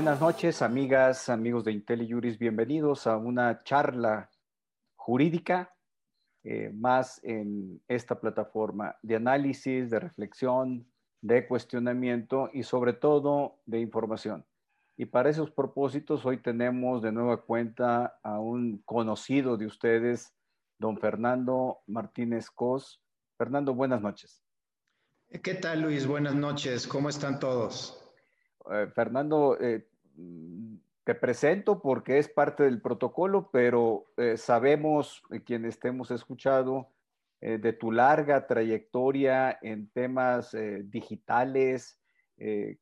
Buenas noches, amigas, amigos de IntelliJuris. Bienvenidos a una charla jurídica eh, más en esta plataforma de análisis, de reflexión, de cuestionamiento y sobre todo de información. Y para esos propósitos hoy tenemos de nueva cuenta a un conocido de ustedes, don Fernando Martínez Cos. Fernando, buenas noches. ¿Qué tal, Luis? Buenas noches. ¿Cómo están todos? Eh, Fernando, eh, te presento porque es parte del protocolo, pero eh, sabemos, quienes te hemos escuchado, de tu larga trayectoria en temas digitales,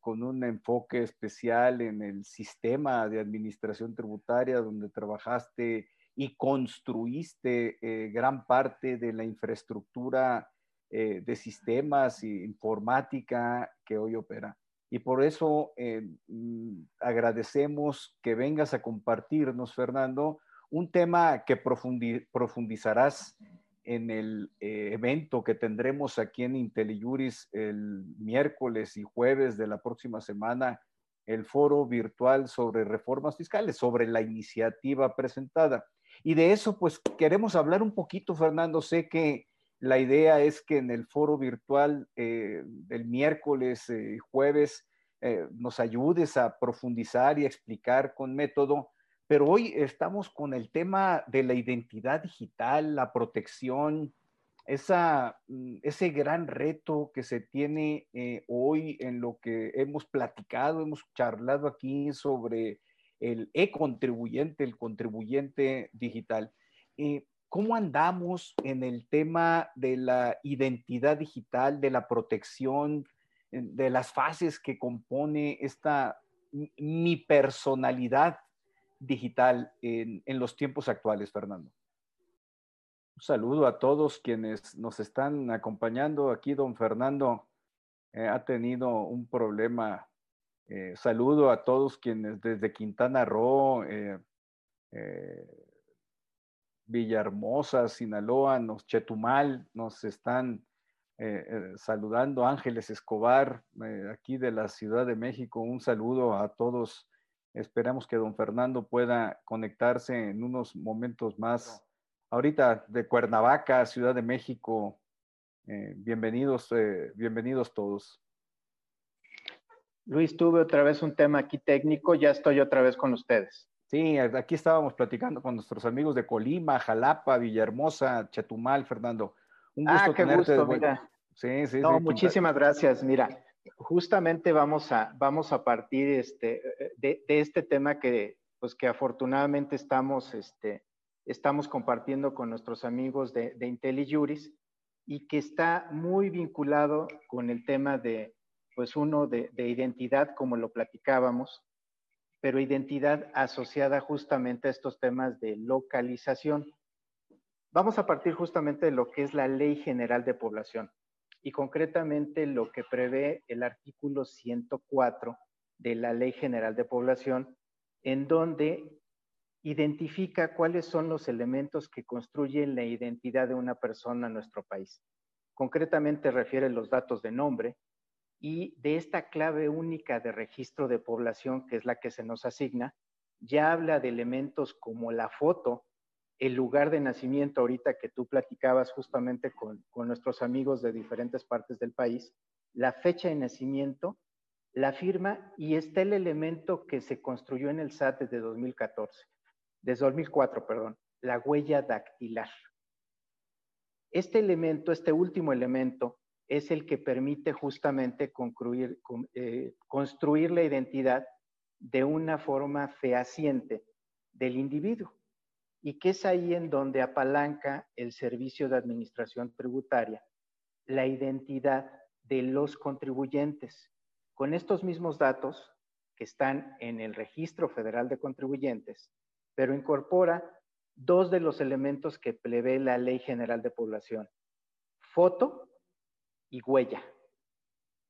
con un enfoque especial en el sistema de administración tributaria, donde trabajaste y construiste gran parte de la infraestructura de sistemas e informática que hoy opera. Y por eso eh, mm, agradecemos que vengas a compartirnos, Fernando, un tema que profundizarás en el eh, evento que tendremos aquí en IntelliJuris el miércoles y jueves de la próxima semana, el foro virtual sobre reformas fiscales, sobre la iniciativa presentada. Y de eso, pues queremos hablar un poquito, Fernando. Sé que la idea es que en el foro virtual eh, del miércoles eh, jueves eh, nos ayudes a profundizar y explicar con método, pero hoy estamos con el tema de la identidad digital, la protección, esa, mm, ese gran reto que se tiene hoy en lo que hemos platicado, hemos charlado aquí sobre el e-contribuyente, el contribuyente digital. ¿Cómo andamos en el tema de la identidad digital, de la protección, de las fases que compone esta mi personalidad digital en, los tiempos actuales, Fernando? Un saludo a todos quienes nos están acompañando. Aquí don Fernando eh, ha tenido un problema. Eh, saludo a todos quienes desde Quintana Roo, eh, Villahermosa, Sinaloa, nos, Chetumal, nos están eh, eh, saludando. Ángeles Escobar, eh, aquí de la Ciudad de México, un saludo a todos. Esperamos que don Fernando pueda conectarse en unos momentos más. Ahorita de Cuernavaca, Ciudad de México, bienvenidos, bienvenidos todos. Luis, tuve otra vez un tema aquí técnico, ya estoy otra vez con ustedes. Sí, aquí estábamos platicando con nuestros amigos de Colima, Jalapa, Villahermosa, Chetumal, Fernando. Un ah, gusto ah, qué gusto, mira. Sí, sí, no, muchísimas gracias. Mira, justamente vamos a, vamos a partir este, de, este tema que, pues que afortunadamente estamos, este, estamos compartiendo con nuestros amigos de, de IntelliJuris y que está muy vinculado con el tema de, pues uno, de, de identidad, como lo platicábamos, pero identidad asociada justamente a estos temas de localización. Vamos a partir justamente de lo que es la Ley General de Población y concretamente lo que prevé el artículo 104 de la Ley General de Población, en donde identifica cuáles son los elementos que construyen la identidad de una persona en nuestro país. Concretamente refiere los datos de nombre, y de esta clave única de registro de población, que es la que se nos asigna, ya habla de elementos como la foto, el lugar de nacimiento, ahorita que tú platicabas justamente con, nuestros amigos de diferentes partes del país, la fecha de nacimiento, la firma y está el elemento que se construyó en el SAT desde 2014, desde 2004, perdón, la huella dactilar. Este elemento, este último elemento, es el que permite justamente eh, construir la identidad de una forma fehaciente del individuo y que es ahí en donde apalanca el servicio de administración tributaria la identidad de los contribuyentes. Con estos mismos datos que están en el Registro Federal de Contribuyentes, pero incorpora dos de los elementos que prevé la Ley General de Población. Foto y huella.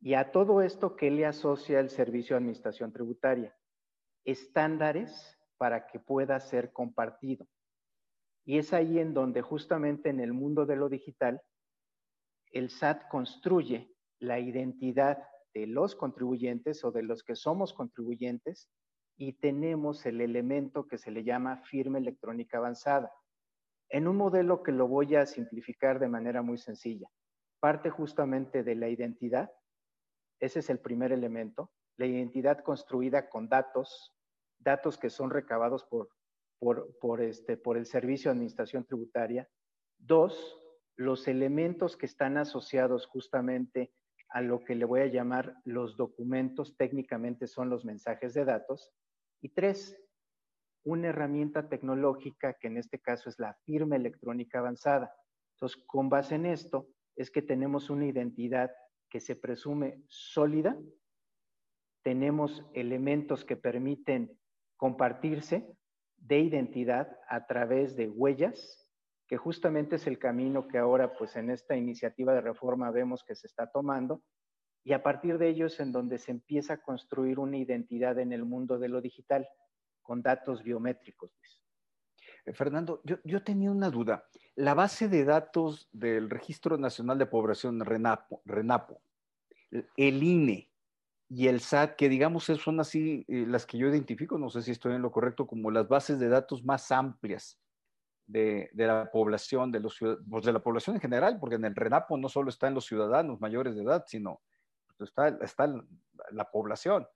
Y a todo esto, ¿qué le asocia el Servicio de Administración Tributaria? Estándares para que pueda ser compartido. Y es ahí en donde justamente en el mundo de lo digital, el SAT construye la identidad de los contribuyentes o de los que somos contribuyentes y tenemos el elemento que se le llama firma electrónica avanzada. En un modelo que lo voy a simplificar de manera muy sencilla. Parte justamente de la identidad, ese es el primer elemento, la identidad construida con datos, datos que son recabados por, por, este, por el Servicio de Administración Tributaria. Dos, los elementos que están asociados justamente a lo que le voy a llamar los documentos, técnicamente son los mensajes de datos. Y tres, una herramienta tecnológica que en este caso es la firma electrónica avanzada. Entonces, con base en esto, es que tenemos una identidad que se presume sólida, tenemos elementos que permiten compartirse de identidad a través de huellas, que justamente es el camino que ahora, pues en esta iniciativa de reforma vemos que se está tomando, y a partir de ello es en donde se empieza a construir una identidad en el mundo de lo digital con datos biométricos. Eh, Fernando, yo, tenía una duda. La base de datos del Registro Nacional de Población, RENAPO, el INE y el SAT, que digamos son así eh, las que yo identifico, no sé si estoy en lo correcto, como las bases de datos más amplias de, la población, de, los, pues de la población en general, porque en el RENAPO no solo están los ciudadanos mayores de edad, sino pues, está, está la población.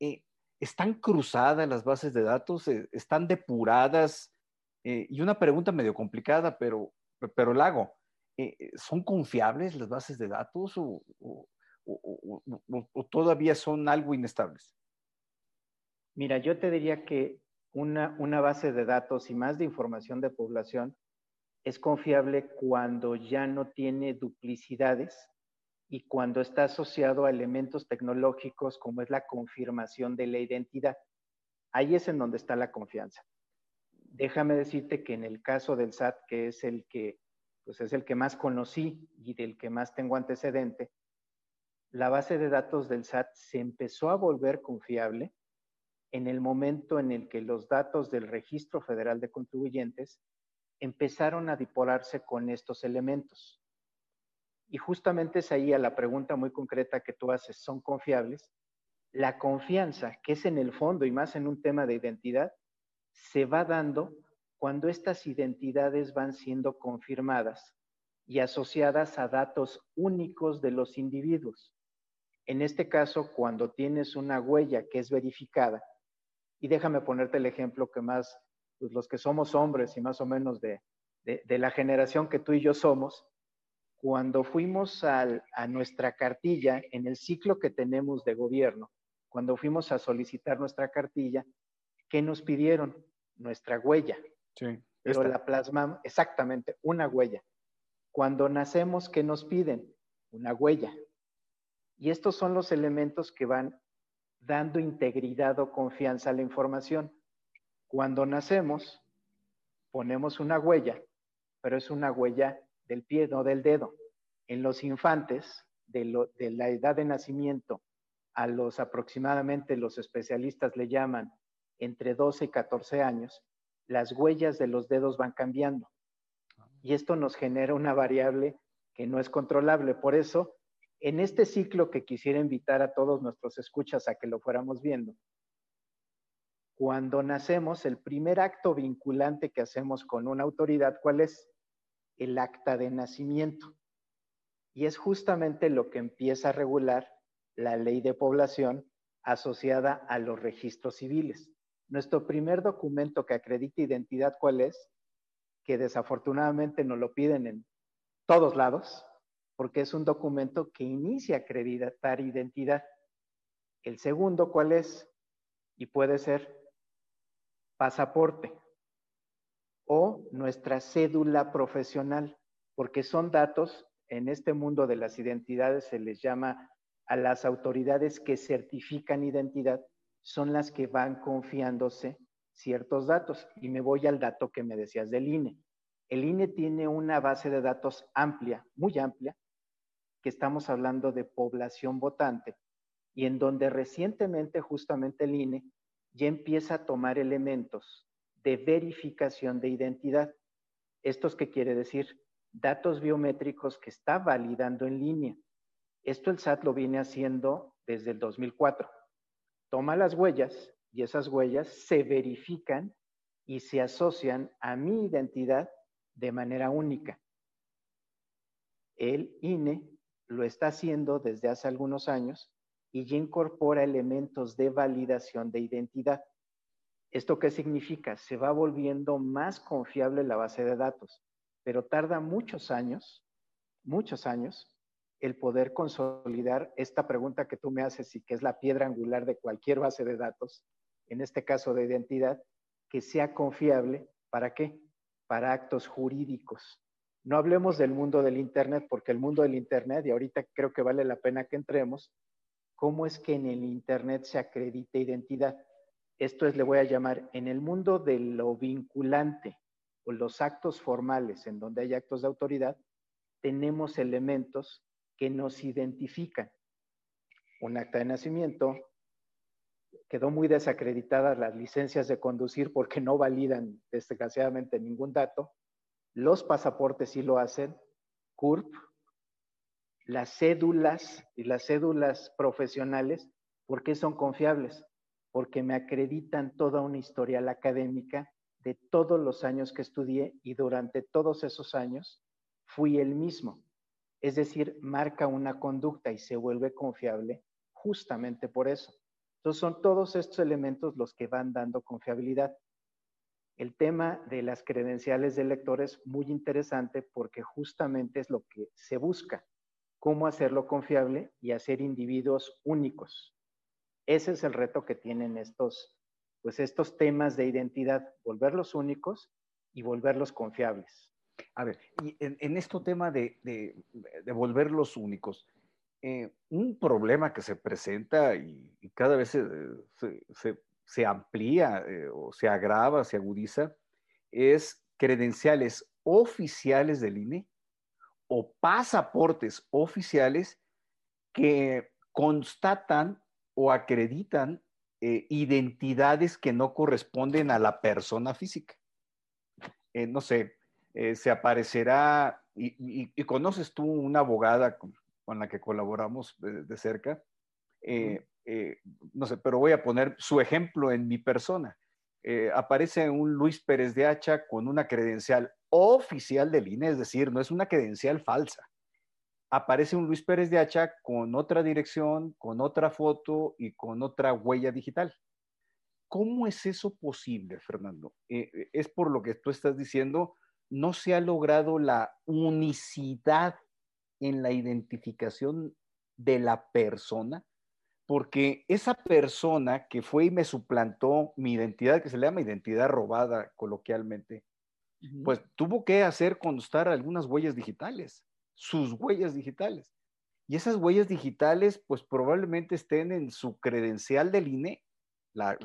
Eh, ¿Están cruzadas las bases de datos? Eh, ¿Están depuradas? Eh, y una pregunta medio complicada, pero, pero la hago. ¿Son confiables las bases de datos o, o, todavía son algo inestables? Mira, yo te diría que una, una base de datos y más de información de población es confiable cuando ya no tiene duplicidades y cuando está asociado a elementos tecnológicos como es la confirmación de la identidad. Ahí es en donde está la confianza. Déjame decirte que en el caso del SAT, que es el que, pues es el que más conocí y del que más tengo antecedente, la base de datos del SAT se empezó a volver confiable en el momento en el que los datos del Registro Federal de Contribuyentes empezaron a dipolarse con estos elementos. Y justamente es ahí a la pregunta muy concreta que tú haces, ¿son confiables? La confianza, que es en el fondo y más en un tema de identidad, se va dando cuando estas identidades van siendo confirmadas y asociadas a datos únicos de los individuos. En este caso, cuando tienes una huella que es verificada, y déjame ponerte el ejemplo que más, pues los que somos hombres y más o menos de, de la generación que tú y yo somos, cuando fuimos a nuestra cartilla, en el ciclo que tenemos de gobierno, cuando fuimos a solicitar nuestra cartilla, ¿qué nos pidieron? Nuestra huella. Sí. Pero la plasmamos, exactamente, una huella. Cuando nacemos, ¿qué nos piden? Una huella. Y estos son los elementos que van dando integridad o confianza a la información. Cuando nacemos, ponemos una huella, pero es una huella del pie, no del dedo. En los infantes, de, de la edad de nacimiento a los aproximadamente, los especialistas le llaman entre 12 y 14 años, las huellas de los dedos van cambiando. Y esto nos genera una variable que no es controlable. Por eso, en este ciclo que quisiera invitar a todos nuestros escuchas a que lo fuéramos viendo, cuando nacemos, el primer acto vinculante que hacemos con una autoridad, ¿cuál es? el acta de nacimiento. Y es justamente lo que empieza a regular la ley de población asociada a los registros civiles. Nuestro primer documento que acredita identidad, ¿cuál es? Que desafortunadamente nos lo piden en todos lados, porque es un documento que inicia a acreditar identidad. El segundo, ¿cuál es? Y puede ser pasaporte o nuestra cédula profesional, porque son datos, en este mundo de las identidades se les llama a las autoridades que certifican identidad, son las que van confiándose ciertos datos. Y me voy al dato que me decías del INE. El INE tiene una base de datos amplia, muy amplia, que estamos hablando de población votante, y en donde recientemente justamente el INE ya empieza a tomar elementos de verificación de identidad. ¿Esto qué quiere decir? Datos biométricos que está validando en línea. Esto el SAT lo viene haciendo desde el 2004. Toma las huellas y esas huellas se verifican y se asocian a mi identidad de manera única. El INE lo está haciendo desde hace algunos años y ya incorpora elementos de validación de identidad. ¿Esto qué significa? Se va volviendo más confiable la base de datos, pero tarda muchos años, muchos años, el poder consolidar esta pregunta que tú me haces y que es la piedra angular de cualquier base de datos, en este caso de identidad, que sea confiable. ¿Para qué? Para actos jurídicos. No hablemos del mundo del Internet, porque el mundo del Internet, y ahorita creo que vale la pena que entremos, ¿cómo es que en el Internet se acredita identidad? Esto es, le voy a llamar, en el mundo de lo vinculante o los actos formales, en donde hay actos de autoridad, tenemos elementos que nos identifican. Un acta de nacimiento, quedó muy desacreditadas las licencias de conducir porque no validan desgraciadamente ningún dato. Los pasaportes sí lo hacen, CURP, las cédulas y las cédulas profesionales, ¿por qué son confiables? Porque me acreditan toda una historial académica de todos los años que estudié y durante todos esos años fui el mismo. Es decir, marca una conducta y se vuelve confiable justamente por eso. Entonces son todos estos elementos los que van dando confiabilidad. El tema de las credenciales de lector es muy interesante porque justamente es lo que se busca cómo hacerlo confiable y hacer individuos únicos. Ese es el reto que tienen estos, pues estos temas de identidad, volverlos únicos y volverlos confiables. A ver, y en, en este tema de, de, de volverlos únicos, eh, un problema que se presenta y, cada vez se, se, se amplía eh, o se agrava, se agudiza, es credenciales oficiales del INE o pasaportes oficiales que constatan o acreditan eh, identidades que no corresponden a la persona física. Eh, no sé, eh, se aparecerá, y, conoces tú una abogada con, la que colaboramos de, cerca, no sé, pero voy a poner su ejemplo en mi persona. aparece un Luis Pérez de Hacha con una credencial oficial del INE, es decir, no es una credencial falsa. Aparece un Luis Pérez de Hacha con otra dirección, con otra foto y con otra huella digital. ¿Cómo es eso posible, Fernando? Eh, eh, es por lo que tú estás diciendo, no se ha logrado la unicidad en la identificación de la persona, porque esa persona que fue y me suplantó mi identidad, que se le llama identidad robada coloquialmente, pues tuvo que hacer constar algunas huellas digitales, sus huellas digitales. Y esas huellas digitales, pues probablemente estén en su credencial del INE, la,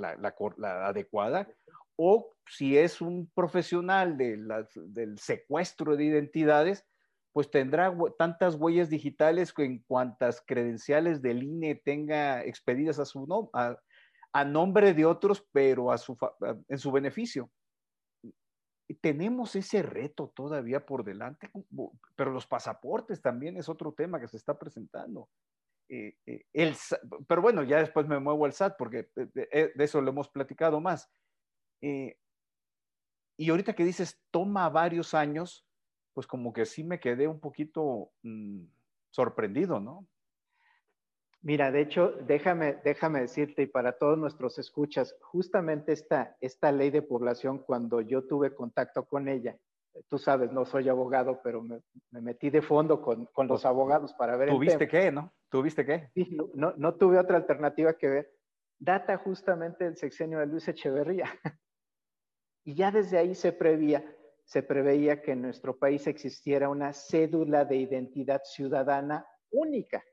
adecuada, o si es un profesional del secuestro de identidades, pues tendrá tantas huellas digitales en cuantas credenciales del INE tenga expedidas a su nombre, a, nombre de otros, pero a su, en su beneficio tenemos ese reto todavía por delante, pero los pasaportes también es otro tema que se está presentando. Eh, eh, el, pero bueno, ya después me muevo al SAT porque de, eso lo hemos platicado más. Eh, y ahorita que dices, toma varios años, pues como que sí me quedé un poquito mm, sorprendido, ¿no? Mira, de hecho, déjame, déjame decirte y para todos nuestros escuchas, justamente esta, esta ley de población, cuando yo tuve contacto con ella, tú sabes, no soy abogado, pero me, metí de fondo con, con los pues, abogados para ver. ¿Tuviste qué, no? ¿Tuviste qué? Sí, no, no, tuve otra alternativa que ver. Data justamente del sexenio de Luis Echeverría. Y ya desde ahí se prevía, se preveía que en nuestro país existiera una cédula de identidad ciudadana única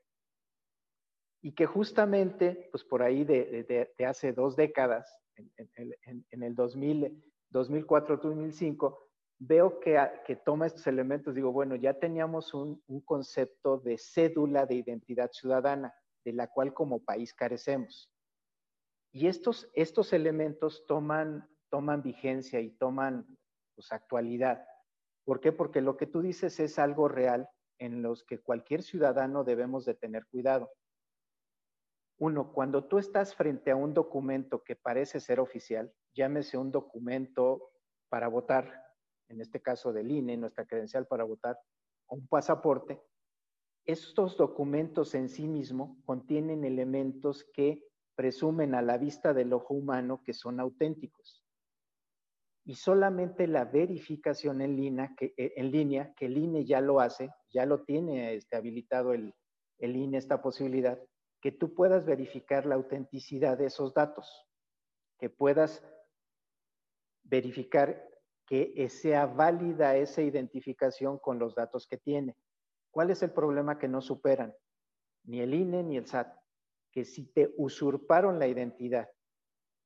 y que justamente, pues por ahí de, hace dos décadas, en, el 2000, 2004-2005, veo que, que, toma estos elementos, digo, bueno, ya teníamos un, concepto de cédula de identidad ciudadana, de la cual como país carecemos. Y estos, estos elementos toman, toman vigencia y toman pues, actualidad. ¿Por qué? Porque lo que tú dices es algo real en los que cualquier ciudadano debemos de tener cuidado Uno, cuando tú estás frente a un documento que parece ser oficial, llámese un documento para votar, en este caso del INE, nuestra credencial para votar, o un pasaporte, estos documentos en sí mismo contienen elementos que presumen a la vista del ojo humano que son auténticos. Y solamente la verificación en línea, que, eh, en línea, que el INE ya lo hace, ya lo tiene este, habilitado el, el INE esta posibilidad, que tú puedas verificar la autenticidad de esos datos, que puedas verificar que sea válida esa identificación con los datos que tiene. ¿Cuál es el problema que no superan? Ni el INE ni el SAT. Que si te usurparon la identidad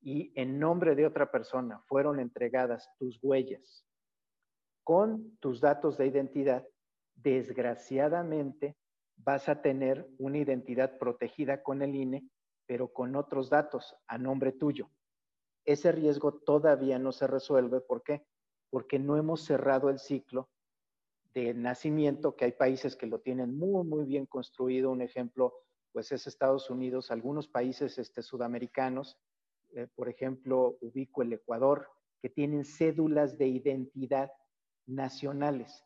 y en nombre de otra persona fueron entregadas tus huellas con tus datos de identidad, desgraciadamente vas a tener una identidad protegida con el INE, pero con otros datos a nombre tuyo. Ese riesgo todavía no se resuelve. ¿Por qué? Porque no hemos cerrado el ciclo de nacimiento, que hay países que lo tienen muy, muy bien construido. Un ejemplo, pues es Estados Unidos, algunos países este, sudamericanos, eh, por ejemplo, ubico el Ecuador, que tienen cédulas de identidad nacionales.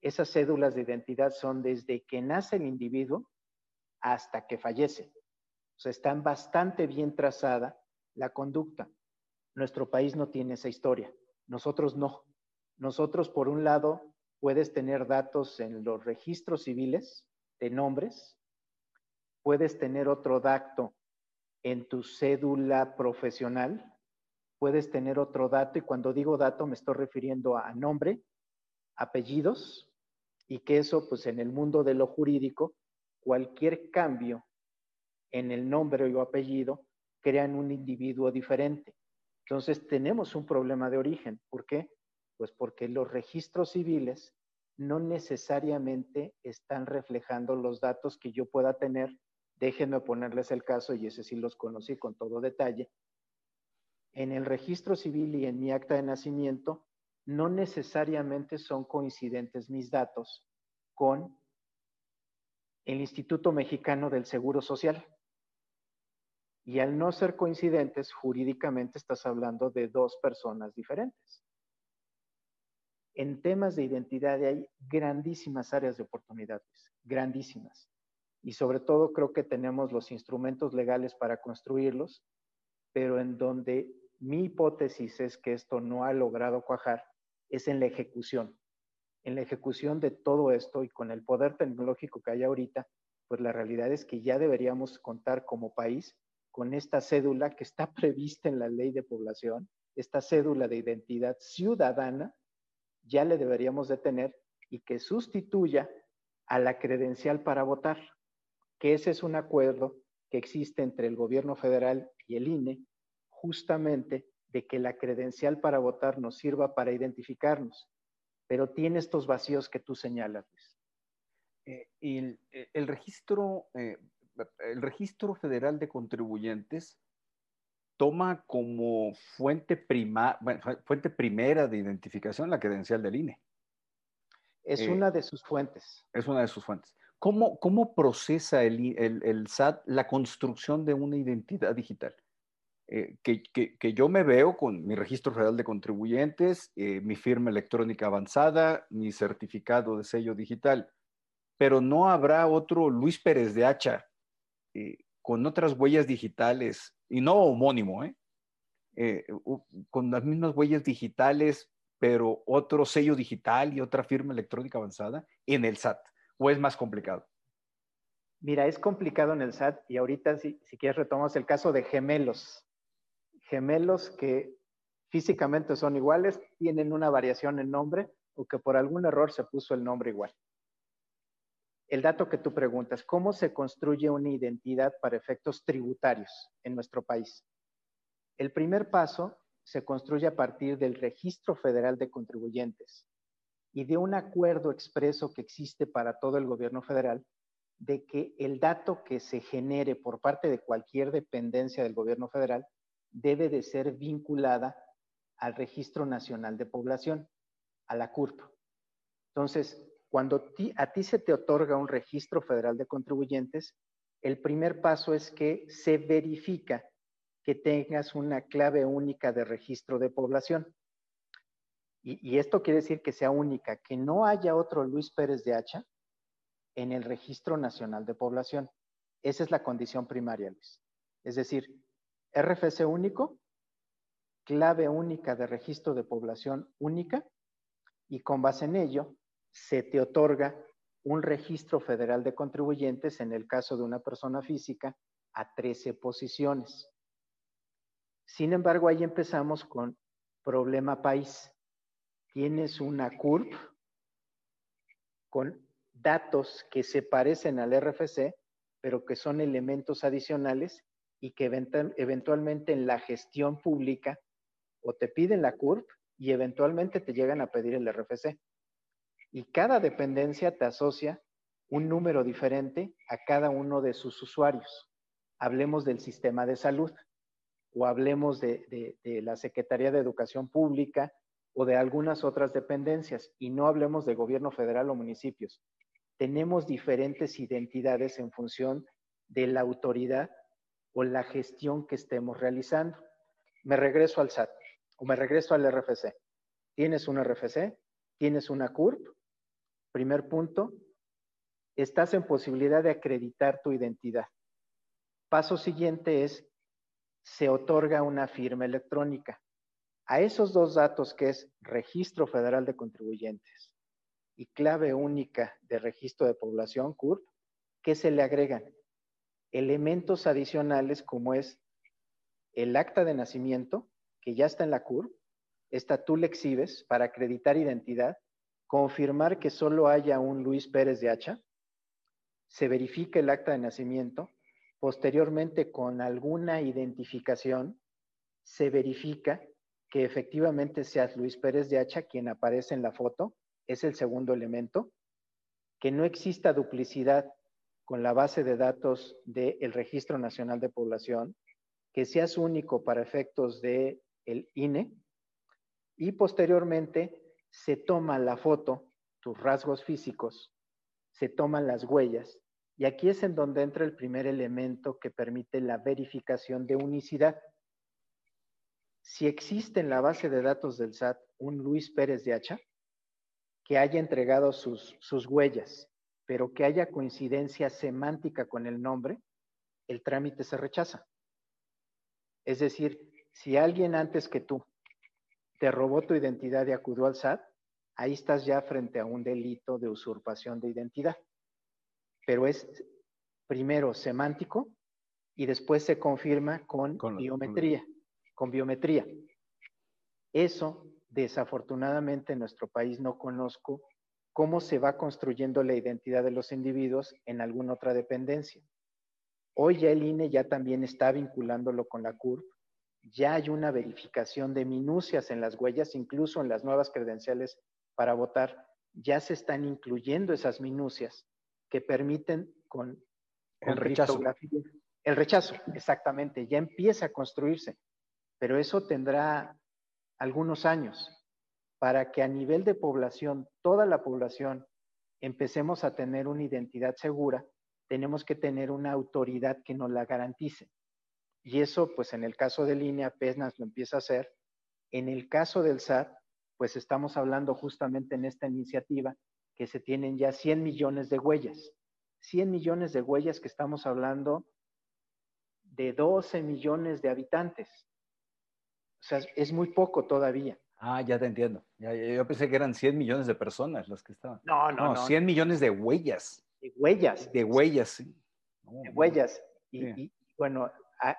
Esas cédulas de identidad son desde que nace el individuo hasta que fallece. O sea, están bastante bien trazada la conducta. Nuestro país no tiene esa historia. Nosotros no. Nosotros, por un lado, puedes tener datos en los registros civiles de nombres, puedes tener otro dato en tu cédula profesional, puedes tener otro dato y cuando digo dato me estoy refiriendo a nombre, apellidos, y que eso, pues en el mundo de lo jurídico, cualquier cambio en el nombre o apellido crean un individuo diferente. Entonces tenemos un problema de origen. ¿Por qué? Pues porque los registros civiles no necesariamente están reflejando los datos que yo pueda tener. Déjenme ponerles el caso, y ese sí los conocí con todo detalle. En el registro civil y en mi acta de nacimiento no necesariamente son coincidentes mis datos con el Instituto Mexicano del Seguro Social. Y al no ser coincidentes, jurídicamente estás hablando de dos personas diferentes. En temas de identidad hay grandísimas áreas de oportunidades, grandísimas. Y sobre todo creo que tenemos los instrumentos legales para construirlos, pero en donde mi hipótesis es que esto no ha logrado cuajar es en la ejecución. En la ejecución de todo esto y con el poder tecnológico que hay ahorita, pues la realidad es que ya deberíamos contar como país con esta cédula que está prevista en la ley de población, esta cédula de identidad ciudadana, ya le deberíamos de tener y que sustituya a la credencial para votar, que ese es un acuerdo que existe entre el gobierno federal y el INE, justamente de que la credencial para votar nos sirva para identificarnos, pero tiene estos vacíos que tú señalas. Eh, el, eh, el, registro, eh, el registro federal de contribuyentes toma como fuente, prima, fuente primera de identificación la credencial del INE. Es una de sus fuentes. Es una de sus fuentes. ¿Cómo, cómo procesa el, el, el SAT la construcción de una identidad digital? Eh, que, yo me veo con mi registro federal de contribuyentes, eh, mi firma electrónica avanzada, mi certificado de sello digital, pero no habrá otro Luis Pérez de Hacha eh, con otras huellas digitales, y no homónimo, con las mismas huellas digitales, pero otro sello digital y otra firma electrónica avanzada en el SAT, o es más complicado. Mira, es complicado en el SAT y ahorita si, si quieres retomamos el caso de gemelos gemelos que físicamente son iguales, tienen una variación en nombre o que por algún error se puso el nombre igual. El dato que tú preguntas, ¿cómo se construye una identidad para efectos tributarios en nuestro país? El primer paso se construye a partir del Registro Federal de Contribuyentes y de un acuerdo expreso que existe para todo el gobierno federal de que el dato que se genere por parte de cualquier dependencia del gobierno federal debe de ser vinculada al Registro Nacional de Población, a la CURP. Entonces, cuando a ti se te otorga un registro federal de contribuyentes, el primer paso es que se verifica que tengas una clave única de registro de población. Y, esto quiere decir que sea única, que no haya otro Luis Pérez de Hacha en el Registro Nacional de Población. Esa es la condición primaria, Luis. Es decir, RFC único, clave única de registro de población única, y con base en ello se te otorga un registro federal de contribuyentes en el caso de una persona física a 13 posiciones. Sin embargo, ahí empezamos con problema país. Tienes una CURP con datos que se parecen al RFC, pero que son elementos adicionales y que eventualmente en la gestión pública o te piden la CURP y eventualmente te llegan a pedir el RFC. Y cada dependencia te asocia un número diferente a cada uno de sus usuarios. Hablemos del sistema de salud o hablemos de, la Secretaría de Educación Pública o de algunas otras dependencias y no hablemos de gobierno federal o municipios. Tenemos diferentes identidades en función de la autoridad o la gestión que estemos realizando. Me regreso al SAT o me regreso al RFC. Tienes un RFC, tienes una CURP. Primer punto, estás en posibilidad de acreditar tu identidad. Paso siguiente es, se otorga una firma electrónica. A esos dos datos que es Registro Federal de Contribuyentes y clave única de registro de población, CURP, ¿qué se le agregan? Elementos adicionales como es el acta de nacimiento, que ya está en la CURP, esta tú le exhibes para acreditar identidad, confirmar que solo haya un Luis Pérez de Hacha, se verifica el acta de nacimiento, posteriormente con alguna identificación se verifica que efectivamente seas Luis Pérez de Hacha quien aparece en la foto, es el segundo elemento, que no exista duplicidad con la base de datos del Registro Nacional de Población, que seas único para efectos de el INE, y posteriormente se toma la foto, tus rasgos físicos, se toman las huellas, y aquí es en donde entra el primer elemento que permite la verificación de unicidad. Si existe en la base de datos del SAT un Luis Pérez de Hacha, que haya entregado sus, sus huellas, pero que haya coincidencia semántica con el nombre, el trámite se rechaza. Es decir, si alguien antes que tú te robó tu identidad y acudió al SAT, ahí estás ya frente a un delito de usurpación de identidad. Pero es primero semántico y después se confirma con, biometría, con biometría. Eso, desafortunadamente, en nuestro país no conozco cómo se va construyendo la identidad de los individuos en alguna otra dependencia. Hoy ya el INE ya también está vinculándolo con la CURP ya hay una verificación de minucias en las huellas, incluso en las nuevas credenciales para votar, ya se están incluyendo esas minucias que permiten con, el rechazo. El rechazo, exactamente, ya empieza a construirse, pero eso tendrá algunos años para que a nivel de población, toda la población, empecemos a tener una identidad segura, tenemos que tener una autoridad que nos la garantice. Y eso, pues en el caso de línea, apenas lo empieza a hacer. En el caso del SAT, pues estamos hablando justamente en esta iniciativa que se tienen ya 100 millones de huellas. 100 millones de huellas que estamos hablando de 12 millones de habitantes. O sea, es muy poco todavía. Ah, ya te entiendo. yo pensé que eran 100 millones de personas las que estaban. No, no, no. 100 millones de huellas. De huellas. De huellas, sí. de huellas. y, bueno,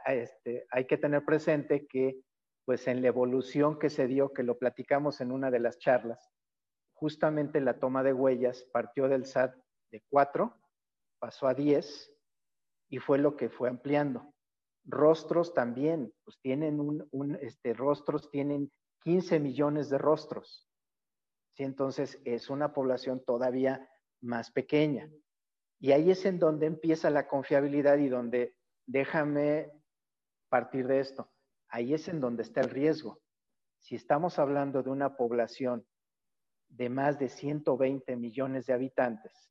este, hay que tener presente que pues en la evolución que se dio, que lo platicamos en una de las charlas, justamente la toma de huellas partió del SAT de 4, pasó a 10 y fue lo que fue ampliando. Rostros también, pues tienen un, este, rostros tienen 15 millones de rostros. ¿sí? Entonces es una población todavía más pequeña. Y ahí es en donde empieza la confiabilidad y donde déjame partir de esto. Ahí es en donde está el riesgo. Si estamos hablando de una población de más de 120 millones de habitantes,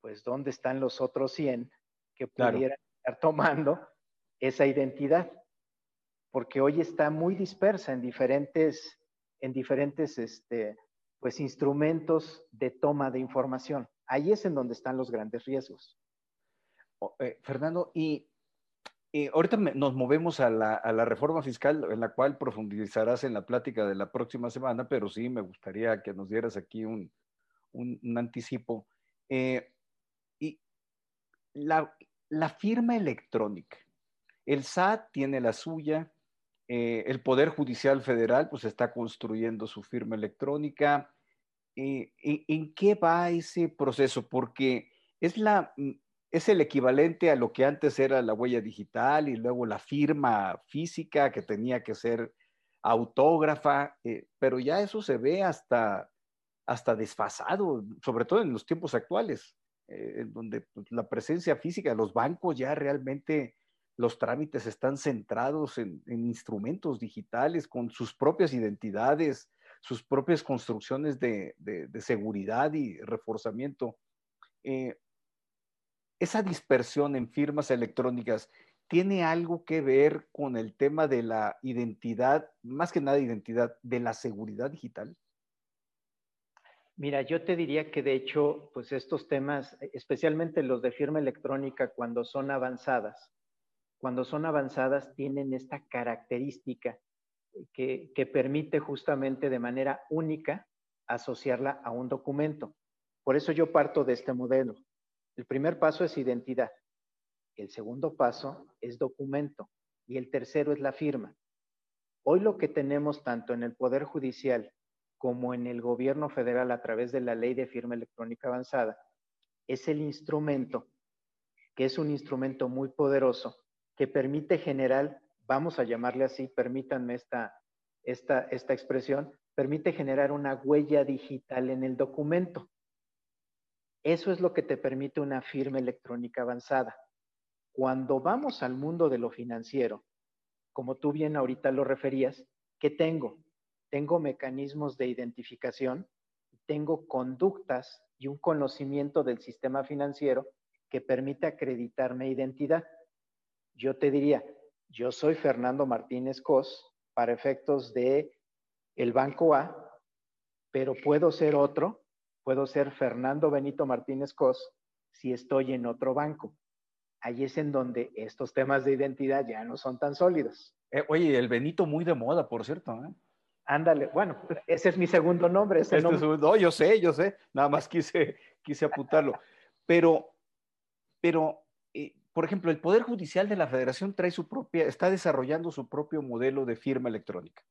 pues ¿dónde están los otros 100 que pudieran estar tomando esa identidad, porque hoy está muy dispersa en diferentes, en diferentes este, pues, instrumentos de toma de información. Ahí es en donde están los grandes riesgos. Eh, Fernando, y ahorita nos movemos a la, a la, reforma fiscal, en la cual profundizarás en la plática de la próxima semana, pero sí me gustaría que nos dieras aquí un, un, anticipo. Eh, y la, la, firma electrónica. El SAT tiene la suya, eh, el Poder Judicial Federal pues está construyendo su firma electrónica. Eh, ¿En qué va ese proceso? Porque es la es el equivalente a lo que antes era la huella digital y luego la firma física que tenía que ser autógrafa, eh, pero ya eso se ve hasta, hasta desfasado, sobre todo en los tiempos actuales, eh, donde pues, la presencia física de los bancos ya realmente los trámites están centrados en, instrumentos digitales con sus propias identidades, sus propias construcciones de, seguridad y reforzamiento. Eh, esa dispersión en firmas electrónicas tiene algo que ver con el tema de la identidad, más que nada identidad, de la seguridad digital? Mira, yo te diría que de hecho, pues estos temas, especialmente los de firma electrónica, cuando son avanzadas, cuando son avanzadas tienen esta característica que, que permite justamente de manera única asociarla a un documento. Por eso yo parto de este modelo. El primer paso es identidad, el segundo paso es documento y el tercero es la firma. Hoy lo que tenemos tanto en el Poder Judicial como en el gobierno federal a través de la ley de firma electrónica avanzada es el instrumento, que es un instrumento muy poderoso, que permite generar, vamos a llamarle así, permítanme esta, esta, esta expresión, permite generar una huella digital en el documento. Eso es lo que te permite una firma electrónica avanzada. Cuando vamos al mundo de lo financiero, como tú bien ahorita lo referías, ¿qué tengo? Tengo mecanismos de identificación, tengo conductas y un conocimiento del sistema financiero que permite acreditarme identidad. Yo te diría, yo soy Fernando Martínez Cos para efectos de el Banco A, pero puedo ser otro Puedo ser Fernando Benito Martínez Cos si estoy en otro banco. Ahí es en donde estos temas de identidad ya no son tan sólidos. Eh, oye, el Benito muy de moda, por cierto. ¿eh? Ándale, bueno, ese es mi segundo nombre. Ese este no, yo sé, yo sé, nada más quise, quise apuntarlo. Pero, pero por ejemplo, el Poder Judicial de la Federación trae su propia, está desarrollando su propio modelo de firma electrónica.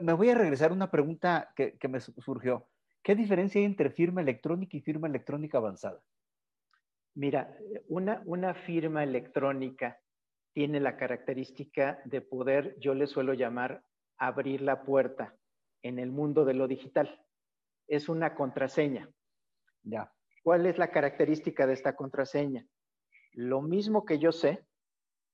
me voy a regresar a una pregunta que, que me surgió. ¿Qué diferencia hay entre firma electrónica y firma electrónica avanzada? Mira, una, una firma electrónica tiene la característica de poder, yo le suelo llamar, abrir la puerta en el mundo de lo digital. Es una contraseña. Ya. ¿Cuál es la característica de esta contraseña? Lo mismo que yo sé,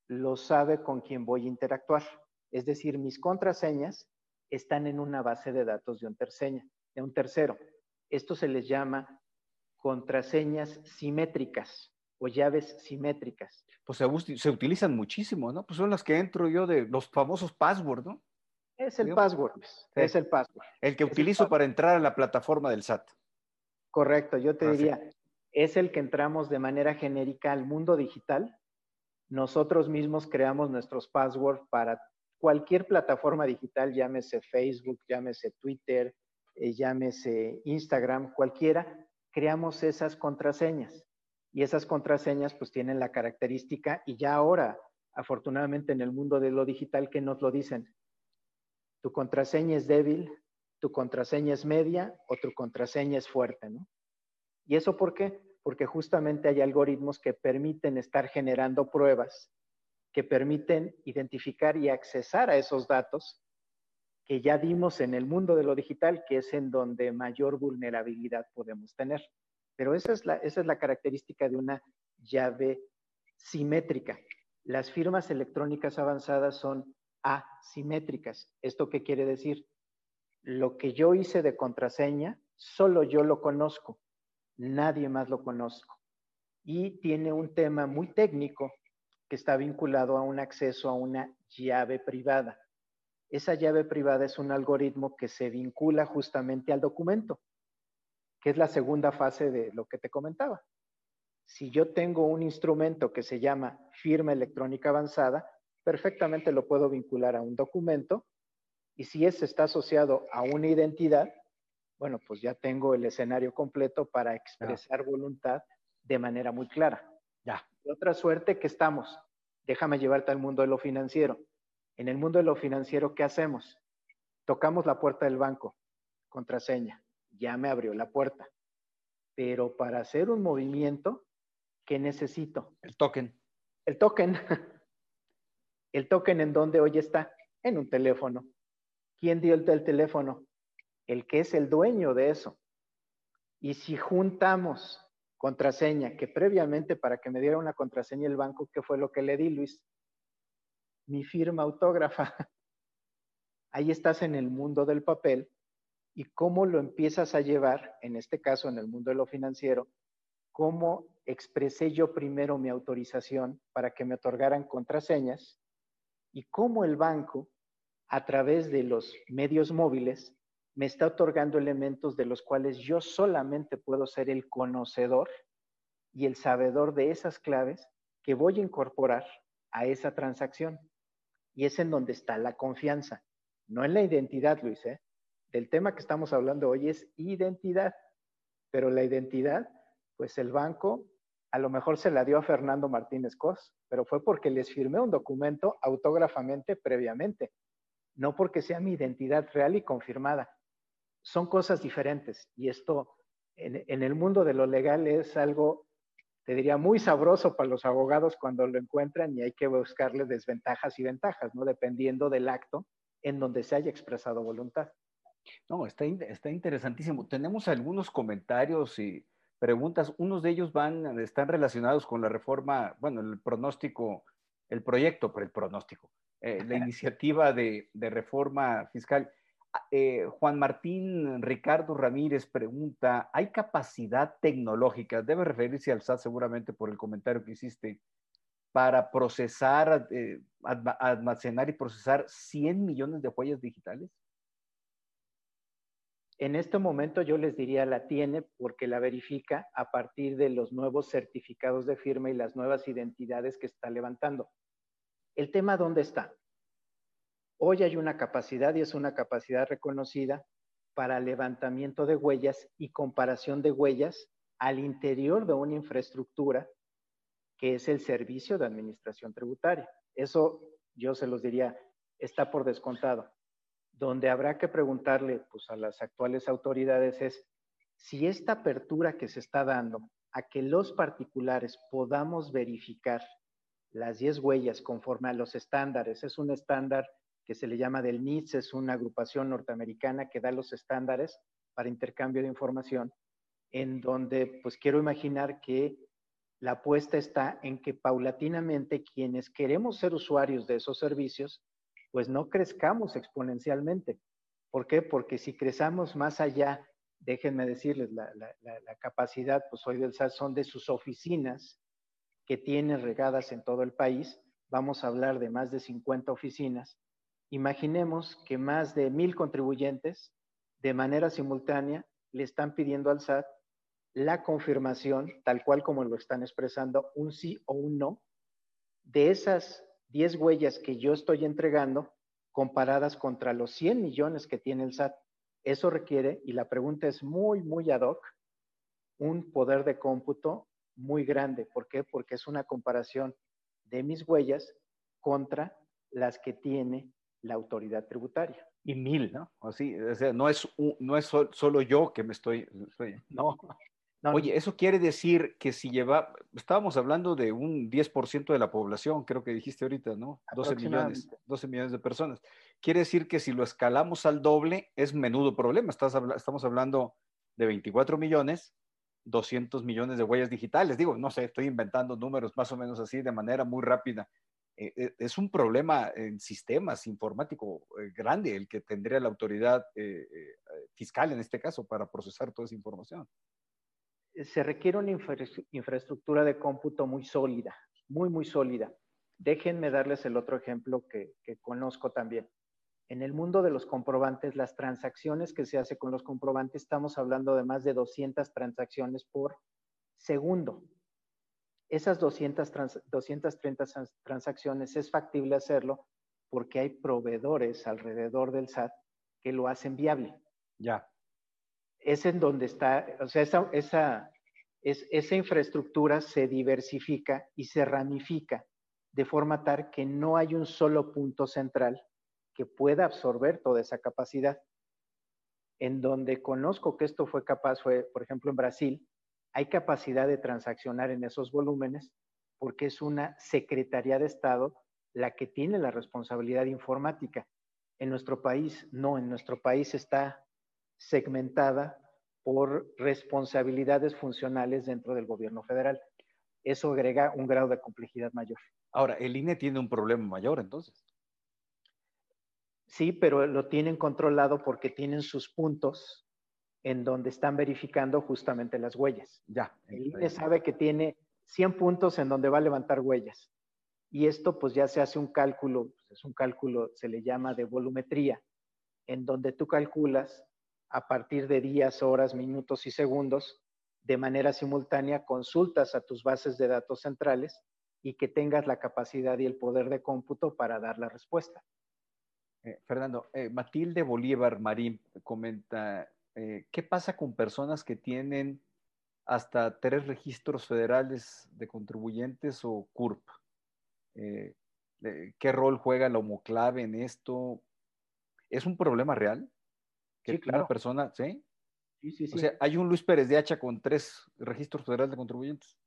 lo sabe con quien voy a interactuar. Es decir, mis contraseñas están en una base de datos de un terceña de un tercero. Esto se les llama contraseñas simétricas o llaves simétricas. Pues se, utilizan muchísimo, ¿no? Pues son las que entro yo de los famosos passwords, ¿no? Es el password, pues, es el password. El que utilizo para entrar a la plataforma del SAT. Correcto, yo te diría, es el que entramos de manera genérica al mundo digital. Nosotros mismos creamos nuestros passwords para cualquier plataforma digital, llámese Facebook, llámese Twitter, eh, llámese Instagram, cualquiera, creamos esas contraseñas. Y esas contraseñas pues tienen la característica, y ya ahora, afortunadamente en el mundo de lo digital, que nos lo dicen, tu contraseña es débil, tu contraseña es media o tu contraseña es fuerte, ¿no? ¿Y eso por qué? Porque justamente hay algoritmos que permiten estar generando pruebas, que permiten identificar y accesar a esos datos que ya dimos en el mundo de lo digital, que es en donde mayor vulnerabilidad podemos tener. Pero esa es la, esa es la característica de una llave simétrica. Las firmas electrónicas avanzadas son asimétricas. ¿Esto qué quiere decir? Lo que yo hice de contraseña, solo yo lo conozco, nadie más lo conozco. y tiene un tema muy técnico que está vinculado a un acceso a una llave privada. Esa llave privada es un algoritmo que se vincula justamente al documento, que es la segunda fase de lo que te comentaba. Si yo tengo un instrumento que se llama firma electrónica avanzada, perfectamente lo puedo vincular a un documento y si ese está asociado a una identidad, bueno, pues ya tengo el escenario completo para expresar voluntad de manera muy clara. Ya. otra suerte que estamos. Déjame llevarte al mundo de lo financiero. En el mundo de lo financiero, ¿qué hacemos? Tocamos la puerta del banco, contraseña, ya me abrió la puerta. Pero para hacer un movimiento, ¿qué necesito? El token. El token. El token en donde hoy está, en un teléfono. ¿Quién dio el, el teléfono? El que es el dueño de eso. Y si juntamos contraseña, que previamente para que me diera una contraseña el banco, ¿qué fue lo que le di, Luis? Mi firma autógrafa. Ahí estás en el mundo del papel y cómo lo empiezas a llevar, en este caso en el mundo de lo financiero, cómo expresé yo primero mi autorización para que me otorgaran contraseñas y cómo el banco, a través de los medios móviles, me está otorgando elementos de los cuales yo solamente puedo ser el conocedor y el sabedor de esas claves que voy a incorporar a esa transacción. Y es en donde está la confianza, no en la identidad, Luis. ¿eh? Del tema que estamos hablando hoy es identidad, pero la identidad, pues el banco a lo mejor se la dio a Fernando Martínez Cos, pero fue porque les firmé un documento autógrafamente previamente, no porque sea mi identidad real y confirmada son cosas diferentes y esto en, el mundo de lo legal es algo, te diría, muy sabroso para los abogados cuando lo encuentran y hay que buscarle desventajas y ventajas, ¿no? Dependiendo del acto en donde se haya expresado voluntad. No, está, está interesantísimo. Tenemos algunos comentarios y preguntas. Unos de ellos van, están relacionados con la reforma, bueno, el pronóstico, el proyecto, por el pronóstico, eh, la iniciativa de, de reforma fiscal. Eh, Juan Martín Ricardo Ramírez pregunta, ¿hay capacidad tecnológica? Debe referirse al SAT seguramente por el comentario que hiciste, para procesar, eh, almacenar y procesar 100 millones de huellas digitales? En este momento yo les diría la tiene porque la verifica a partir de los nuevos certificados de firma y las nuevas identidades que está levantando. ¿El tema dónde está? Hoy hay una capacidad y es una capacidad reconocida para levantamiento de huellas y comparación de huellas al interior de una infraestructura que es el servicio de administración tributaria. Eso yo se los diría, está por descontado. Donde habrá que preguntarle pues, a las actuales autoridades es si esta apertura que se está dando a que los particulares podamos verificar las 10 huellas conforme a los estándares, es un estándar que se le llama del NITS, es una agrupación norteamericana que da los estándares para intercambio de información, en donde pues quiero imaginar que la apuesta está en que paulatinamente quienes queremos ser usuarios de esos servicios, pues no crezcamos exponencialmente. ¿Por qué? Porque si crezamos más allá, déjenme decirles, la, capacidad, pues hoy del SAT son de sus oficinas que tiene regadas en todo el país. Vamos a hablar de más de 50 oficinas Imaginemos que más de mil contribuyentes de manera simultánea le están pidiendo al SAT la confirmación, tal cual como lo están expresando, un sí o un no, de esas 10 huellas que yo estoy entregando comparadas contra los 100 millones que tiene el SAT. Eso requiere, y la pregunta es muy, muy ad hoc, un poder de cómputo muy grande. ¿Por qué? Porque es una comparación de mis huellas contra las que tiene la autoridad tributaria. Y mil, ¿no? Así, o sea, no es, no es solo yo que me estoy, no. Oye, eso quiere decir que si lleva, estábamos hablando de un 10% de la población, creo que dijiste ahorita, ¿no? 12 millones, 12 millones de personas. Quiere decir que si lo escalamos al doble, es menudo problema. Estás, estamos hablando de 24 millones, 200 millones de huellas digitales. Digo, no sé, estoy inventando números más o menos así de manera muy rápida. Eh, eh, es un problema en sistemas informático eh, grande el que tendría la autoridad fiscal en este caso para procesar toda esa información. se requiere una infraestructura de cómputo muy sólida, muy, muy sólida. Déjenme darles el otro ejemplo que, que conozco también. En el mundo de los comprobantes, las transacciones que se hace con los comprobantes, estamos hablando de más de 200 transacciones por segundo. Esas 200 230 transacciones es factible hacerlo porque hay proveedores alrededor del SAT que lo hacen viable. Ya. Es en donde está, o sea, esa, esa, es, esa infraestructura se diversifica y se ramifica de forma tal que no hay un solo punto central que pueda absorber toda esa capacidad. En donde conozco que esto fue capaz fue, por ejemplo, en Brasil, hay capacidad de transaccionar en esos volúmenes porque es una Secretaría de Estado la que tiene la responsabilidad informática. En nuestro país, no, en nuestro país está segmentada por responsabilidades funcionales dentro del gobierno federal. Eso agrega un grado de complejidad mayor. Ahora, el INE tiene un problema mayor entonces. Sí, pero lo tienen controlado porque tienen sus puntos en donde están verificando justamente las huellas. Ya. El INE sabe que tiene 100 puntos en donde va a levantar huellas. Y esto pues ya se hace un cálculo, pues, es un cálculo, se le llama de volumetría, en donde tú calculas a partir de días, horas, minutos y segundos, de manera simultánea, consultas a tus bases de datos centrales y que tengas la capacidad y el poder de cómputo para dar la respuesta. Eh, Fernando, eh, Matilde Bolívar Marín comenta, eh, ¿qué pasa con personas que tienen hasta tres registros federales de contribuyentes o CURP? ¿Qué rol juega la homoclave en esto? ¿Es un problema real? Que sí, claro. Una persona, ¿sí? Sí, sí, sí. O sea, hay un Luis Pérez de Hacha con tres registros federales de contribuyentes.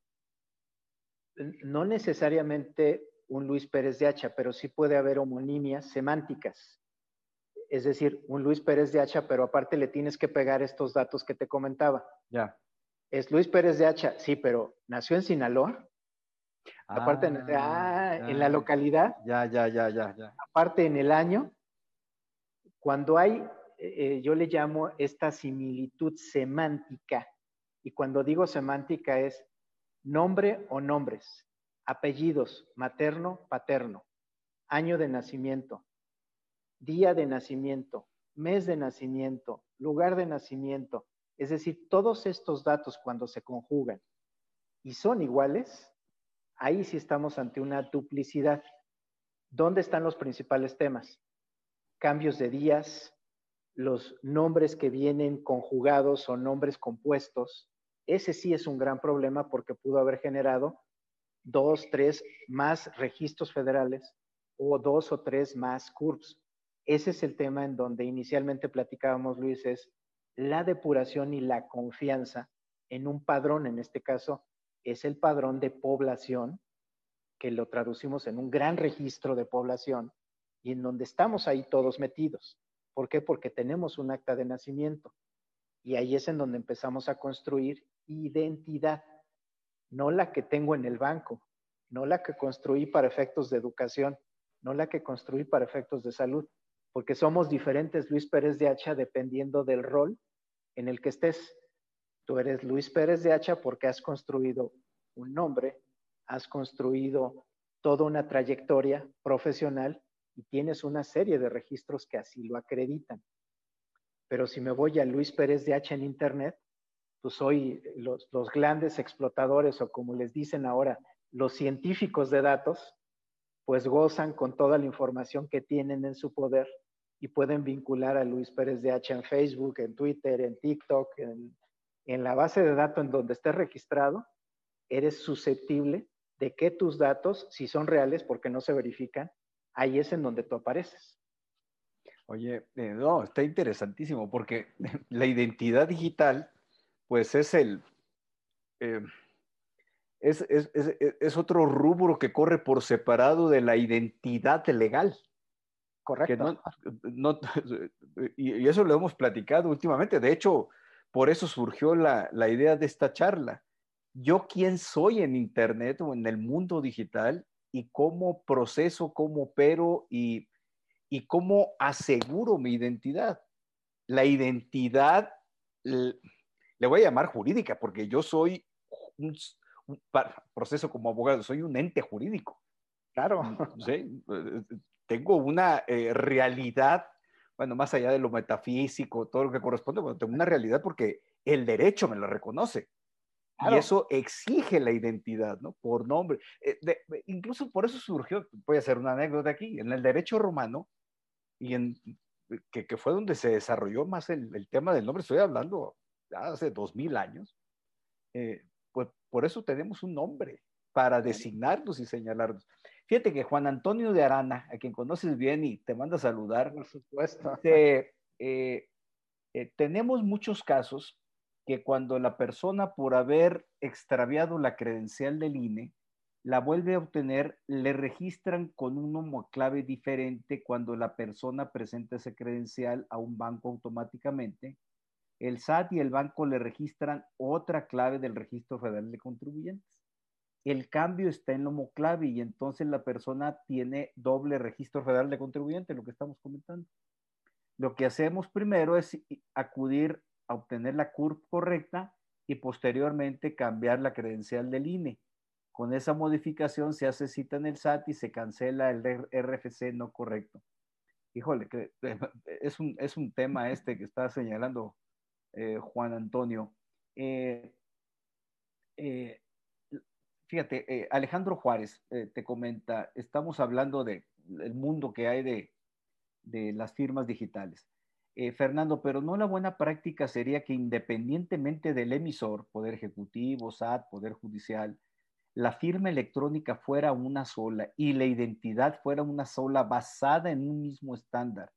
No necesariamente un Luis Pérez de Hacha, pero sí puede haber homonimias semánticas. Es decir, un Luis Pérez de Hacha, pero aparte le tienes que pegar estos datos que te comentaba. Ya. Es Luis Pérez de Hacha, sí, pero nació en Sinaloa. aparte, en, ah, en la ah. localidad. Ya, ya, ya, ya, ya. Aparte, en el año. Cuando hay, eh, yo le llamo esta similitud semántica. Y cuando digo semántica es nombre o nombres apellidos, materno, paterno, año de nacimiento, día de nacimiento, mes de nacimiento, lugar de nacimiento. Es decir, todos estos datos cuando se conjugan y son iguales, ahí sí estamos ante una duplicidad. ¿Dónde están los principales temas? Cambios de días, los nombres que vienen conjugados o nombres compuestos. Ese sí es un gran problema porque pudo haber generado dos, tres más registros federales o dos o tres más CURPS. Ese es el tema en donde inicialmente platicábamos, Luis, es la depuración y la confianza en un padrón, en este caso es el padrón de población, que lo traducimos en un gran registro de población y en donde estamos ahí todos metidos. ¿Por qué? Porque tenemos un acta de nacimiento y ahí es en donde empezamos a construir identidad no la que tengo en el banco, no la que construí para efectos de educación, no la que construí para efectos de salud, porque somos diferentes, Luis Pérez de Hacha, dependiendo del rol en el que estés. Tú eres Luis Pérez de Hacha porque has construido un nombre, has construido toda una trayectoria profesional y tienes una serie de registros que así lo acreditan. Pero si me voy a Luis Pérez de Hacha en Internet, pues los, los grandes explotadores o como les dicen ahora, los científicos de datos, pues gozan con toda la información que tienen en su poder y pueden vincular a Luis Pérez de H en Facebook, en Twitter, en TikTok, en, la base de datos en donde estés registrado, eres susceptible de que tus datos, si son reales porque no se verifican, ahí es en donde tú apareces. Oye, eh, no, está interesantísimo porque la identidad digital pues es el... Eh, es, otro rubro que corre por separado de la identidad legal. Correcto. y, eso lo hemos platicado últimamente. De hecho, por eso surgió la, idea de esta charla. Yo quién soy en Internet o en el mundo digital y cómo proceso, cómo opero y, y cómo aseguro mi identidad. La identidad le voy a llamar jurídica, porque yo soy un, proceso como abogado, soy un ente jurídico. Claro. ¿sí? Tengo una eh, realidad, bueno, más allá de lo metafísico, todo lo que corresponde, bueno, tengo una realidad porque el derecho me lo reconoce. Y eso exige la identidad, ¿no? Por nombre. Eh, incluso por eso surgió, voy a hacer una anécdota aquí, en el derecho romano, y en, que, que fue donde se desarrolló más el, el, tema del nombre, estoy hablando hace dos mil años, eh, pues por eso tenemos un nombre, para designarlos y señalarlos. Fíjate que Juan Antonio de Arana, a quien conoces bien y te manda a saludar, por supuesto. Eh, eh, tenemos muchos casos que cuando la persona por haber extraviado la credencial del INE, la vuelve a obtener, le registran con un clave diferente cuando la persona presenta ese credencial a un banco automáticamente. El SAT y el banco le registran otra clave del registro federal de contribuyentes. El cambio está en la clave y entonces la persona tiene doble registro federal de contribuyente, lo que estamos comentando. Lo que hacemos primero es acudir obtener la CURP correcta y posteriormente cambiar la credencial del INE. Con esa modificación se hace cita en el SAT y se cancela el RFC no correcto. Híjole, es un, es un tema este que está señalando eh, Juan Antonio. Eh, eh, fíjate, Alejandro Juárez te comenta, estamos hablando del mundo que hay de, de las firmas digitales. Eh, Fernando, pero no la buena práctica sería que independientemente del emisor, Poder Ejecutivo, SAT, Poder Judicial, la firma electrónica fuera una sola y la identidad fuera una sola basada en un mismo estándar,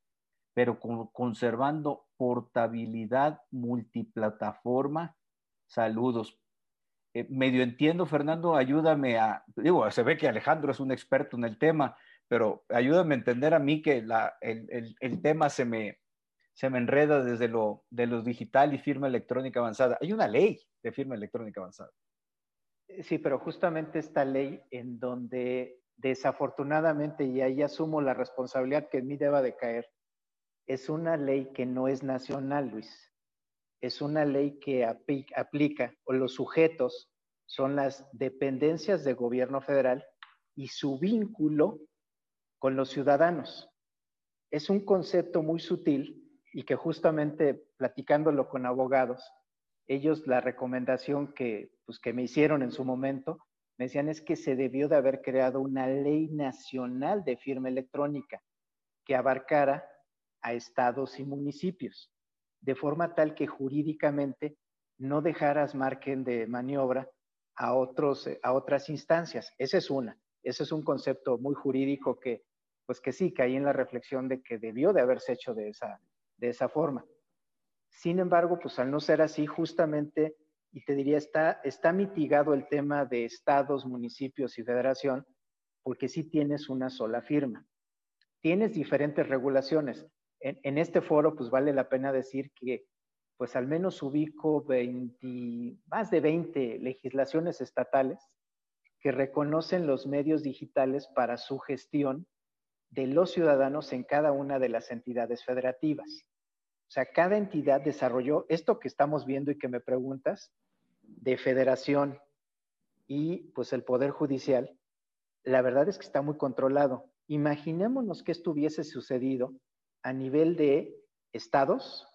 pero conservando portabilidad multiplataforma. Saludos. Eh, medio entiendo, Fernando, ayúdame a, digo, se ve que Alejandro es un experto en el tema, pero ayúdame a entender a mí que el tema se me, se me enreda desde lo, de lo digital y firma electrónica avanzada. Hay una ley de firma electrónica avanzada. Sí, pero justamente esta ley en donde desafortunadamente, y ahí asumo la responsabilidad que en mí deba de caer, es una ley que no es nacional, Luis. Es una ley que aplica, o los sujetos son las dependencias de gobierno federal y su vínculo con los ciudadanos. Es un concepto muy sutil y que justamente platicándolo con abogados, ellos la recomendación que, pues, que me hicieron en su momento, me decían es que se debió de haber creado una ley nacional de firma electrónica que abarcara a estados y municipios, de forma tal que jurídicamente no dejaras margen de maniobra a, otros, a otras instancias. Esa es una. Ese es un concepto muy jurídico que, pues que sí, caí en la reflexión de que debió de haberse hecho de esa, de esa forma. Sin embargo, pues al no ser así, justamente, y te diría, está, está mitigado el tema de estados, municipios y federación, porque sí tienes una sola firma. Tienes diferentes regulaciones. En, este foro, pues vale la pena decir que, pues al menos ubico 20, más de 20 legislaciones estatales que reconocen los medios digitales para su gestión de los ciudadanos en cada una de las entidades federativas. O sea, cada entidad desarrolló esto que estamos viendo y que me preguntas, de federación y pues el Poder Judicial, la verdad es que está muy controlado. Imaginémonos que esto hubiese sucedido a nivel de estados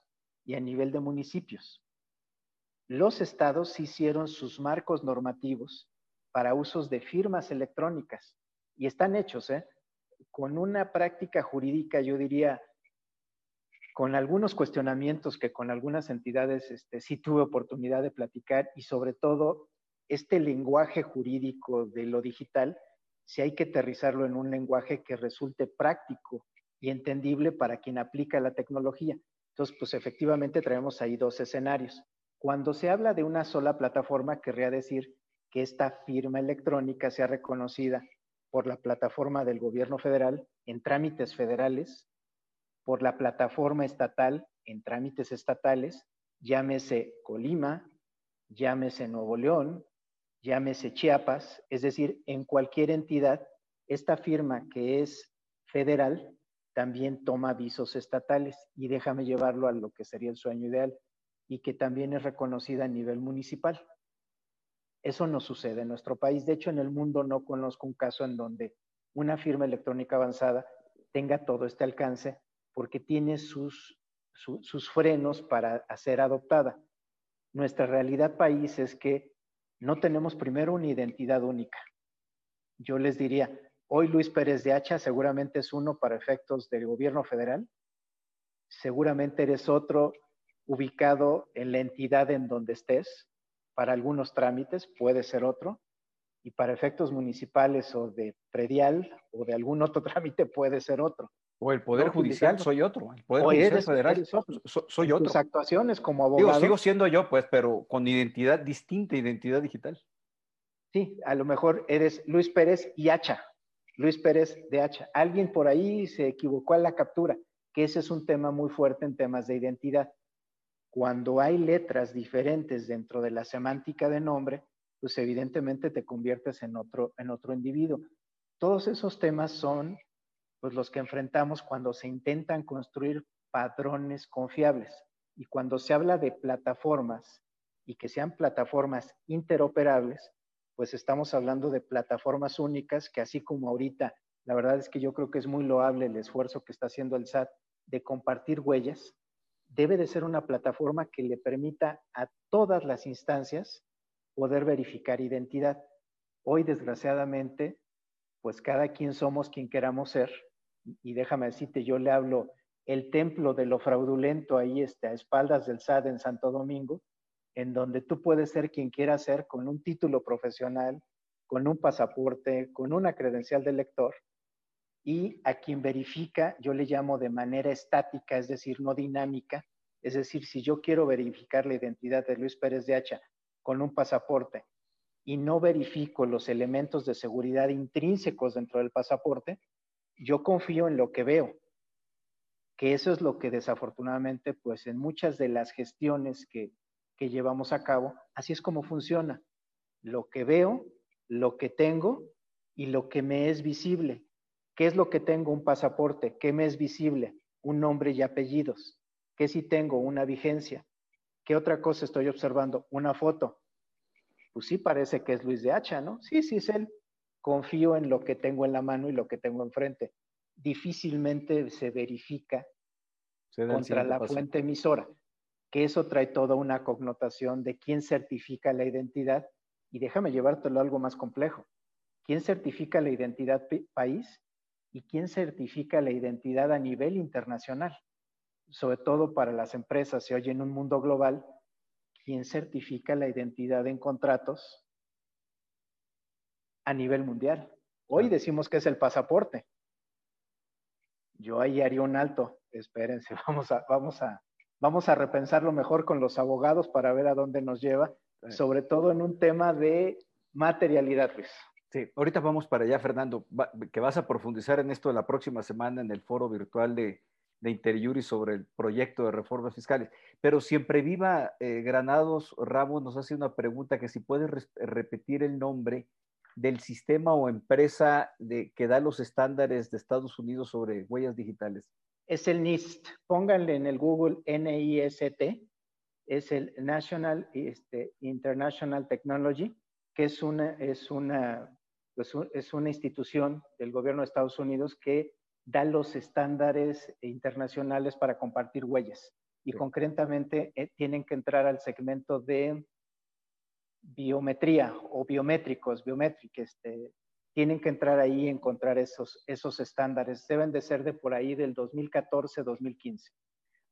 y a nivel de municipios. Los estados hicieron sus marcos normativos para usos de firmas electrónicas y están hechos, ¿eh? Con una práctica jurídica, yo diría, con algunos cuestionamientos que con algunas entidades este, sí tuve oportunidad de platicar y sobre todo este lenguaje jurídico de lo digital, si hay que aterrizarlo en un lenguaje que resulte práctico y entendible para quien aplica la tecnología. Entonces, pues efectivamente traemos ahí dos escenarios. Cuando se habla de una sola plataforma, querría decir que esta firma electrónica sea reconocida por la plataforma del gobierno federal en trámites federales por la plataforma estatal en trámites estatales, llámese Colima, llámese Nuevo León, llámese Chiapas, es decir, en cualquier entidad, esta firma que es federal también toma avisos estatales y déjame llevarlo a lo que sería el sueño ideal. y que también es reconocida a nivel municipal. Eso no sucede en nuestro país. De hecho, en el mundo no conozco un caso en donde una firma electrónica avanzada tenga todo este alcance porque tiene sus, sus frenos para ser adoptada. Nuestra realidad país es que no tenemos primero una identidad única. Yo les diría, hoy Luis Pérez de Hacha seguramente es uno para efectos del gobierno federal, seguramente eres otro ubicado en la entidad en donde estés, para algunos trámites puede ser otro, y para efectos municipales o de predial o de algún otro trámite puede ser otro. O el Poder Judicial, soy otro. El Poder Judicial Federal, soy otro. Tus actuaciones como abogado. Digo, sigo siendo yo, pues, pero con identidad distinta, identidad digital. Sí, a lo mejor eres Luis Pérez y Hacha. Luis Pérez de Hacha. Alguien por ahí se equivocó en la captura, que ese es un tema muy fuerte en temas de identidad. Cuando hay letras diferentes dentro de la semántica de nombre, pues evidentemente te conviertes en otro, en otro individuo. Todos esos temas son pues los que enfrentamos cuando se intentan construir padrones confiables. Y cuando se habla de plataformas y que sean plataformas interoperables, pues estamos hablando de plataformas únicas que así como ahorita, la verdad es que yo creo que es muy loable el esfuerzo que está haciendo el SAT de compartir huellas, debe de ser una plataforma que le permita a todas las instancias poder verificar identidad. Hoy, desgraciadamente, pues cada quien somos quien queramos ser y déjame decirte, yo le hablo el templo de lo fraudulento ahí está, a espaldas del SAT en Santo Domingo, en donde tú puedes ser quien quieras ser con un título profesional, con un pasaporte, con una credencial de lector, y a quien verifica, yo le llamo de manera estática, es decir, no dinámica, es decir, si yo quiero verificar la identidad de Luis Pérez de Hacha con un pasaporte y no verifico los elementos de seguridad intrínsecos dentro del pasaporte, yo confío en lo que veo, que eso es lo que desafortunadamente, pues en muchas de las gestiones que, que llevamos a cabo, así es como funciona. Lo que veo, lo que tengo y lo que me es visible. ¿Qué es lo que tengo? Un pasaporte. ¿Qué me es visible? Un nombre y apellidos. ¿Qué si tengo? Una vigencia. ¿Qué otra cosa estoy observando? Una foto. Pues sí parece que es Luis de Hacha, ¿no? Sí, sí es él confío en lo que tengo en la mano y lo que tengo enfrente. Difícilmente se verifica contra la fuente emisora, que eso trae toda una connotación de quién certifica la identidad. Y déjame llevártelo a algo más complejo. ¿Quién certifica la identidad país y quién certifica la identidad a nivel internacional? Sobre todo para las empresas, se oye en un mundo global, ¿quién certifica la identidad en contratos a nivel mundial. Hoy decimos que es el pasaporte. Yo ahí haría un alto. Espérense, vamos a, vamos a, vamos a repensarlo mejor con los abogados para ver a dónde nos lleva, sobre todo en un tema de materialidad, Luis. Sí, ahorita vamos para allá, Fernando, que vas a profundizar en esto la próxima semana en el foro virtual de, de Interiuri sobre el proyecto de reformas fiscales. Pero siempre viva eh, Granados Ramos nos hace una pregunta que si puedes repetir el nombre del sistema o empresa de, que da los estándares de Estados Unidos sobre huellas digitales? Es el NIST. Pónganle en el Google N-I-S-T. Es el National este, International Technology, que es una, es, una, pues, es una institución del gobierno de Estados Unidos que da los estándares internacionales para compartir huellas. Y concretamente eh, tienen que entrar al segmento de biometría o biométricos, biométricos, este, tienen que entrar ahí y encontrar esos, esos estándares. Deben de ser de por ahí del 2014-2015.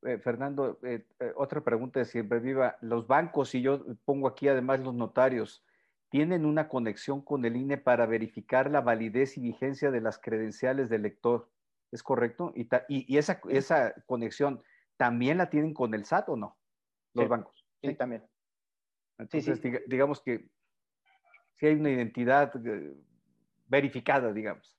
Eh, Fernando, eh, eh, otra pregunta de siempre viva. Los bancos, y yo pongo aquí además los notarios, ¿tienen una conexión con el INE para verificar la validez y vigencia de las credenciales del lector? ¿Es correcto? Y, y, esa, esa conexión también la tienen con el SAT o no? Los bancos. sí, también. Entonces, digamos que si hay una identidad eh, verificada, digamos.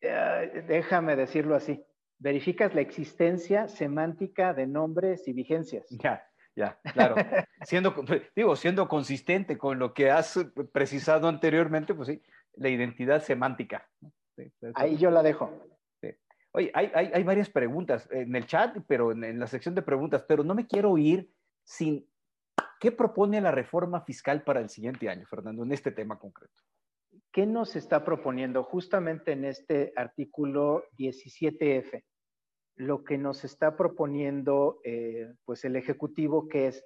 déjame decirlo así. Verificas la existencia semántica de nombres y vigencias. Ya, ya, claro. siendo, digo, siendo consistente con lo que has precisado anteriormente, pues sí, la identidad semántica. Ahí yo la dejo. Oye, hay, hay, varias preguntas en el chat, pero en, en, la sección de preguntas, pero no me quiero ir sin ¿Qué propone la reforma fiscal para el siguiente año, Fernando, en este tema concreto? ¿Qué nos está proponiendo justamente en este artículo 17F? Lo que nos está proponiendo eh, pues el Ejecutivo, que es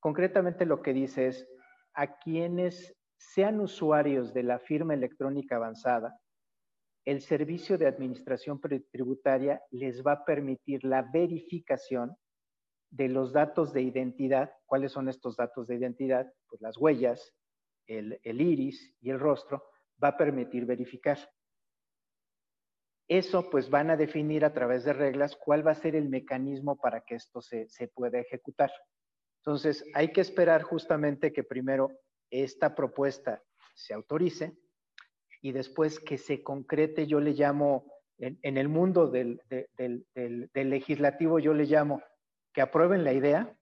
concretamente lo que dice es a quienes sean usuarios de la firma electrónica avanzada, el servicio de administración tributaria les va a permitir la verificación de los datos de identidad. ¿Cuáles son estos datos de identidad? Pues las huellas, el, iris y el rostro va a permitir verificar. Eso pues van a definir a través de reglas cuál va a ser el mecanismo para que esto se, se pueda ejecutar. Entonces hay que esperar justamente que primero esta propuesta se autorice, y después que se concrete, yo le llamo, en, el mundo del, legislativo, yo le llamo que aprueben la idea,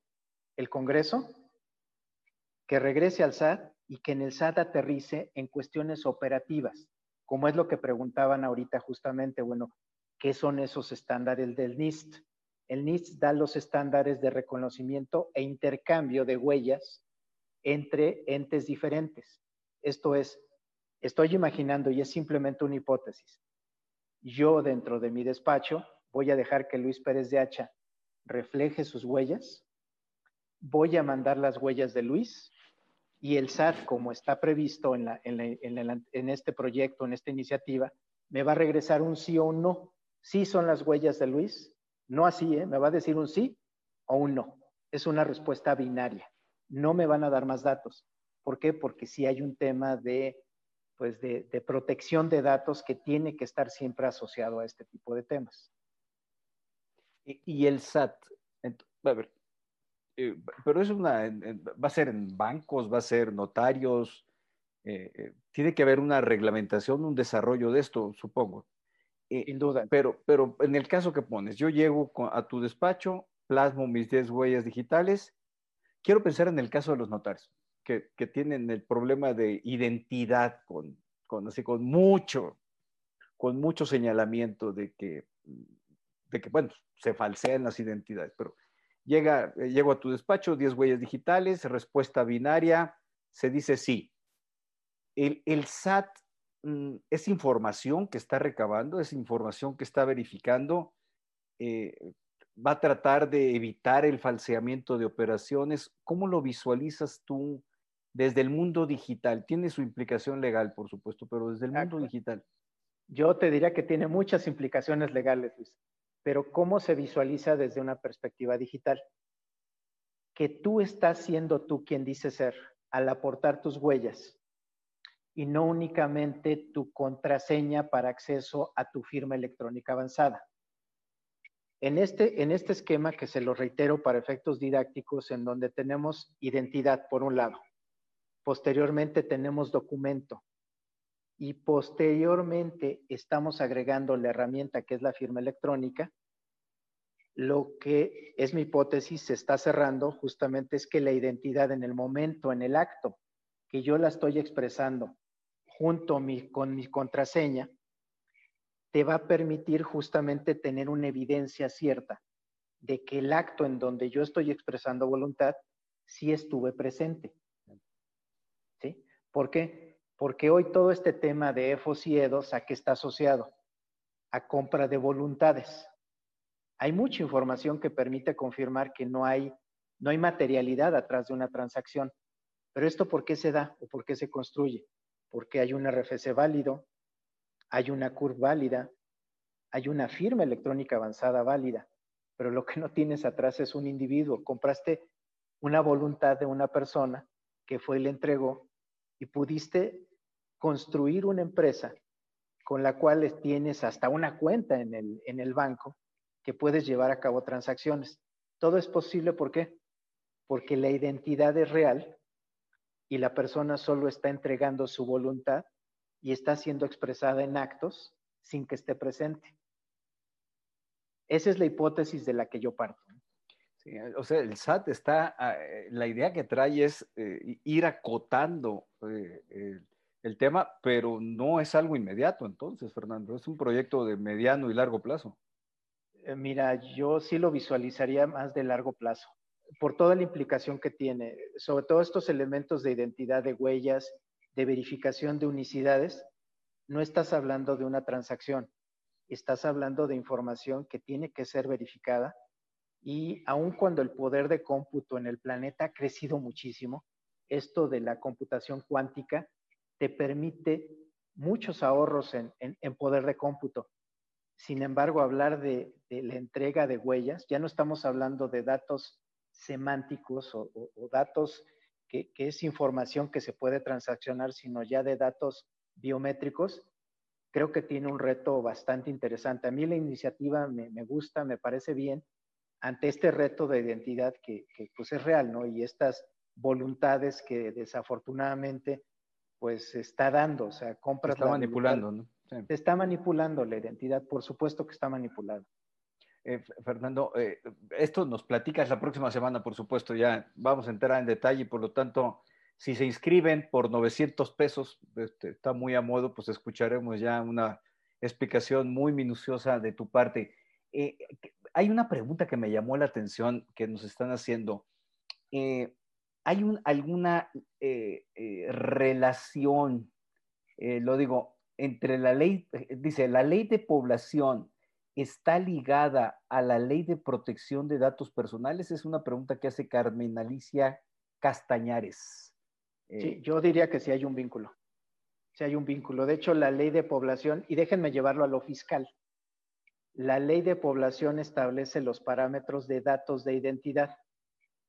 el Congreso, que regrese al SAT y que en el SAT aterrice en cuestiones operativas, como es lo que preguntaban ahorita justamente, bueno, ¿qué son esos estándares del NIST? El NIST da los estándares de reconocimiento e intercambio de huellas entre entes diferentes. Esto es, Estoy imaginando y es simplemente una hipótesis. Yo dentro de mi despacho voy a dejar que Luis Pérez de Hacha refleje sus huellas, voy a mandar las huellas de Luis y el SAT, como está previsto en, este proyecto, en esta iniciativa, me va a regresar un sí o un no. Sí son las huellas de Luis, no así, ¿eh? me va a decir un sí o un no. Es una respuesta binaria. No me van a dar más datos. ¿Por qué? Porque si hay un tema de pues de, protección de datos que tiene que estar siempre asociado a este tipo de temas. Y, el SAT, a ver, eh, pero es una, va a ser en bancos, va a ser notarios, eh, eh, tiene que haber una reglamentación, un desarrollo de esto, supongo. Sin duda. Pero, pero en el caso que pones, yo llego a tu despacho, plasmo mis 10 huellas digitales, quiero pensar en el caso de los notarios que, tienen el problema de identidad con, con, así, con mucho, con mucho señalamiento de que, de que, bueno, se falsean las identidades, pero llega, eh, llego a tu despacho, 10 huellas digitales, respuesta binaria, se dice sí. El, el SAT mm, es información que está recabando, es información que está verificando, eh, va a tratar de evitar el falseamiento de operaciones. ¿Cómo lo visualizas tú desde el mundo digital. Tiene su implicación legal, por supuesto, pero desde el mundo digital. Yo te diría que tiene muchas implicaciones legales, Luis, pero ¿cómo se visualiza desde una perspectiva digital? Que tú estás siendo tú quien dice ser al aportar tus huellas y no únicamente tu contraseña para acceso a tu firma electrónica avanzada. En este, en este esquema que se lo reitero para efectos didácticos, en donde tenemos identidad por un lado, Posteriormente tenemos documento y posteriormente estamos agregando la herramienta que es la firma electrónica. Lo que es mi hipótesis, se está cerrando justamente es que la identidad en el momento, en el acto que yo la estoy expresando junto con mi contraseña, te va a permitir justamente tener una evidencia cierta de que el acto en donde yo estoy expresando voluntad sí estuve presente. ¿Por qué? Porque hoy todo este tema de EFOS y EDOS, ¿a qué está asociado? A compra de voluntades. Hay mucha información que permite confirmar que no hay, no hay materialidad atrás de una transacción. Pero esto ¿por qué se da o por qué se construye? Porque hay un RFC válido, hay una CURV válida, hay una firma electrónica avanzada válida, pero lo que no tienes atrás es un individuo. Compraste una voluntad de una persona que fue y le entregó y pudiste construir una empresa con la cual tienes hasta una cuenta en el, en el banco que puedes llevar a cabo transacciones. Todo es posible, ¿por qué? Porque la identidad es real y la persona solo está entregando su voluntad y está siendo expresada en actos sin que esté presente. Esa es la hipótesis de la que yo parto o sea, el SAT está, ah, eh, la idea que trae es eh, ir acotando eh, el, tema, pero no es algo inmediato entonces, Fernando, es un proyecto de mediano y largo plazo. Mira, yo sí lo visualizaría más de largo plazo. por toda la implicación que tiene, sobre todo estos elementos de identidad de huellas, de verificación de unicidades, no estás hablando de una transacción, estás hablando de información que tiene que ser verificada y aun cuando el poder de cómputo en el planeta ha crecido muchísimo, esto de la computación cuántica te permite muchos ahorros en, poder de cómputo. Sin embargo, hablar de, la entrega de huellas, ya no estamos hablando de datos semánticos o, datos que, es información que se puede transaccionar, sino ya de datos biométricos, creo que tiene un reto bastante interesante. A mí la iniciativa me, gusta, me parece bien, ante este reto de identidad que, pues es real, ¿no? Y estas voluntades que desafortunadamente pues se está dando, o sea, compras... Se está manipulando, ¿no? Se está manipulando la identidad, por supuesto que está manipulado. Eh, Fernando, eh, esto nos platicas la próxima semana, por supuesto, ya vamos a entrar en detalle, por lo tanto, si se inscriben por 900 pesos, este, está muy a modo, pues escucharemos ya una explicación muy minuciosa de tu parte. Eh, hay una pregunta que me llamó la atención que nos están haciendo. ¿Hay alguna relación, lo digo, entre la ley, dice, la ley de población está ligada a la ley de protección de datos personales? Es una pregunta que hace Carmen Alicia Castañares. Sí, eh, yo diría que sí hay un vínculo. Sí hay un vínculo. De hecho, la ley de población, y déjenme llevarlo a lo fiscal, la ley de población establece los parámetros de datos de identidad.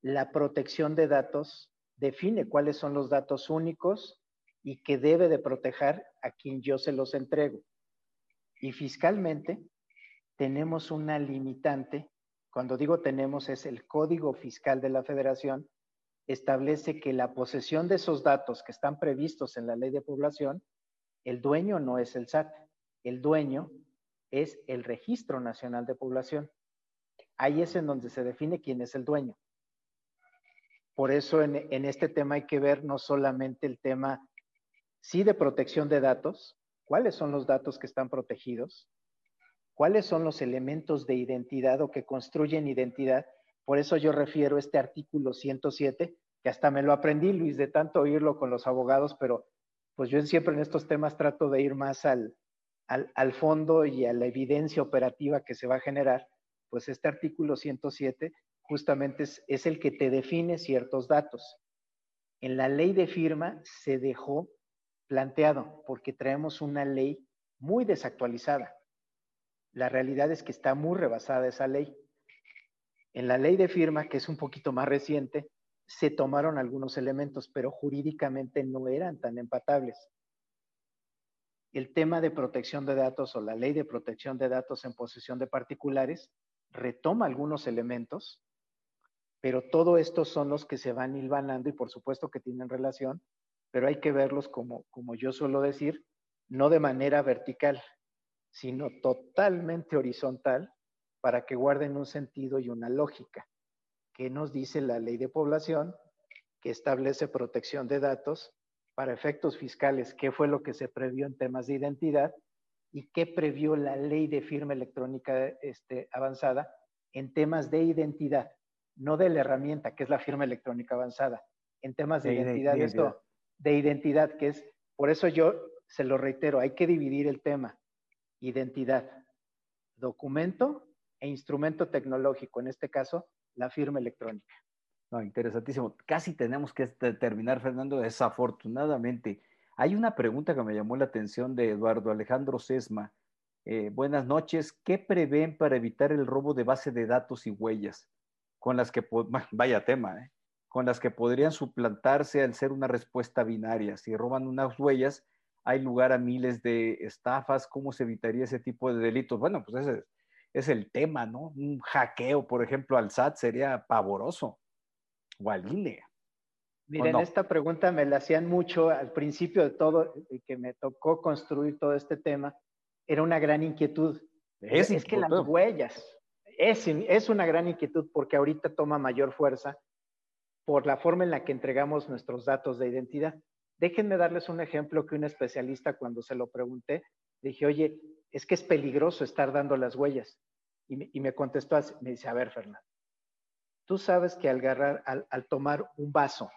La protección de datos define cuáles son los datos únicos y que debe de proteger a quien yo se los entrego. Y fiscalmente, tenemos una limitante. Cuando digo tenemos, es el Código Fiscal de la Federación, establece que la posesión de esos datos que están previstos en la ley de población, el dueño no es el SAT, el dueño es el Registro Nacional de Población. Ahí es en donde se define quién es el dueño. Por eso en, en este tema hay que ver no solamente el tema, sí, de protección de datos, cuáles son los datos que están protegidos, cuáles son los elementos de identidad o que construyen identidad. Por eso yo refiero este artículo 107, que hasta me lo aprendí, Luis, de tanto oírlo con los abogados, pero pues yo siempre en estos temas trato de ir más al, al, fondo y a la evidencia operativa que se va a generar. Pues este artículo 107 justamente es, es el que te define ciertos datos. En la ley de firma se dejó planteado porque traemos una ley muy desactualizada. La realidad es que está muy rebasada esa ley. En la ley de firma, que es un poquito más reciente, se tomaron algunos elementos, pero jurídicamente no eran tan empatables. El tema de protección de datos o la ley de protección de datos en posesión de particulares retoma algunos elementos, pero todo esto son los que se van hilvanando y por supuesto que tienen relación, pero hay que verlos como, como yo suelo decir, no de manera vertical, sino totalmente horizontal para que guarden un sentido y una lógica. ¿Qué nos dice la ley de población? Que establece protección de datos para efectos fiscales, qué fue lo que se previó en temas de identidad y qué previó la ley de firma electrónica este, avanzada en temas de identidad, no de la herramienta que es la firma electrónica avanzada, en temas de, identidad, esto, de identidad, que es, por eso yo se lo reitero, hay que dividir el tema identidad, documento e instrumento tecnológico, en este caso, la firma electrónica. No, interesantísimo. Casi tenemos que terminar, Fernando, desafortunadamente. Hay una pregunta que me llamó la atención de Eduardo Alejandro Sesma. Eh, buenas noches. ¿Qué prevén para evitar el robo de base de datos y huellas? Con las que, vaya tema, ¿eh? con las que podrían suplantarse al ser una respuesta binaria. Si roban unas huellas, hay lugar a miles de estafas, ¿cómo se evitaría ese tipo de delitos? Bueno, pues ese es el tema, ¿no? Un hackeo, por ejemplo, al SAT sería pavoroso, o al INE. Miren, esta pregunta me la hacían mucho al principio de todo, que me tocó construir todo este tema, era una gran inquietud. Es, es que las huellas, es, es una gran inquietud porque ahorita toma mayor fuerza por la forma en la que entregamos nuestros datos de identidad. Déjenme darles un ejemplo que un especialista cuando se lo pregunté, dije, oye, es que es peligroso estar dando las huellas. Y me, contestó así, me dice, a ver, Fernando, Tú sabes que al, agarrar, al, tomar un vaso.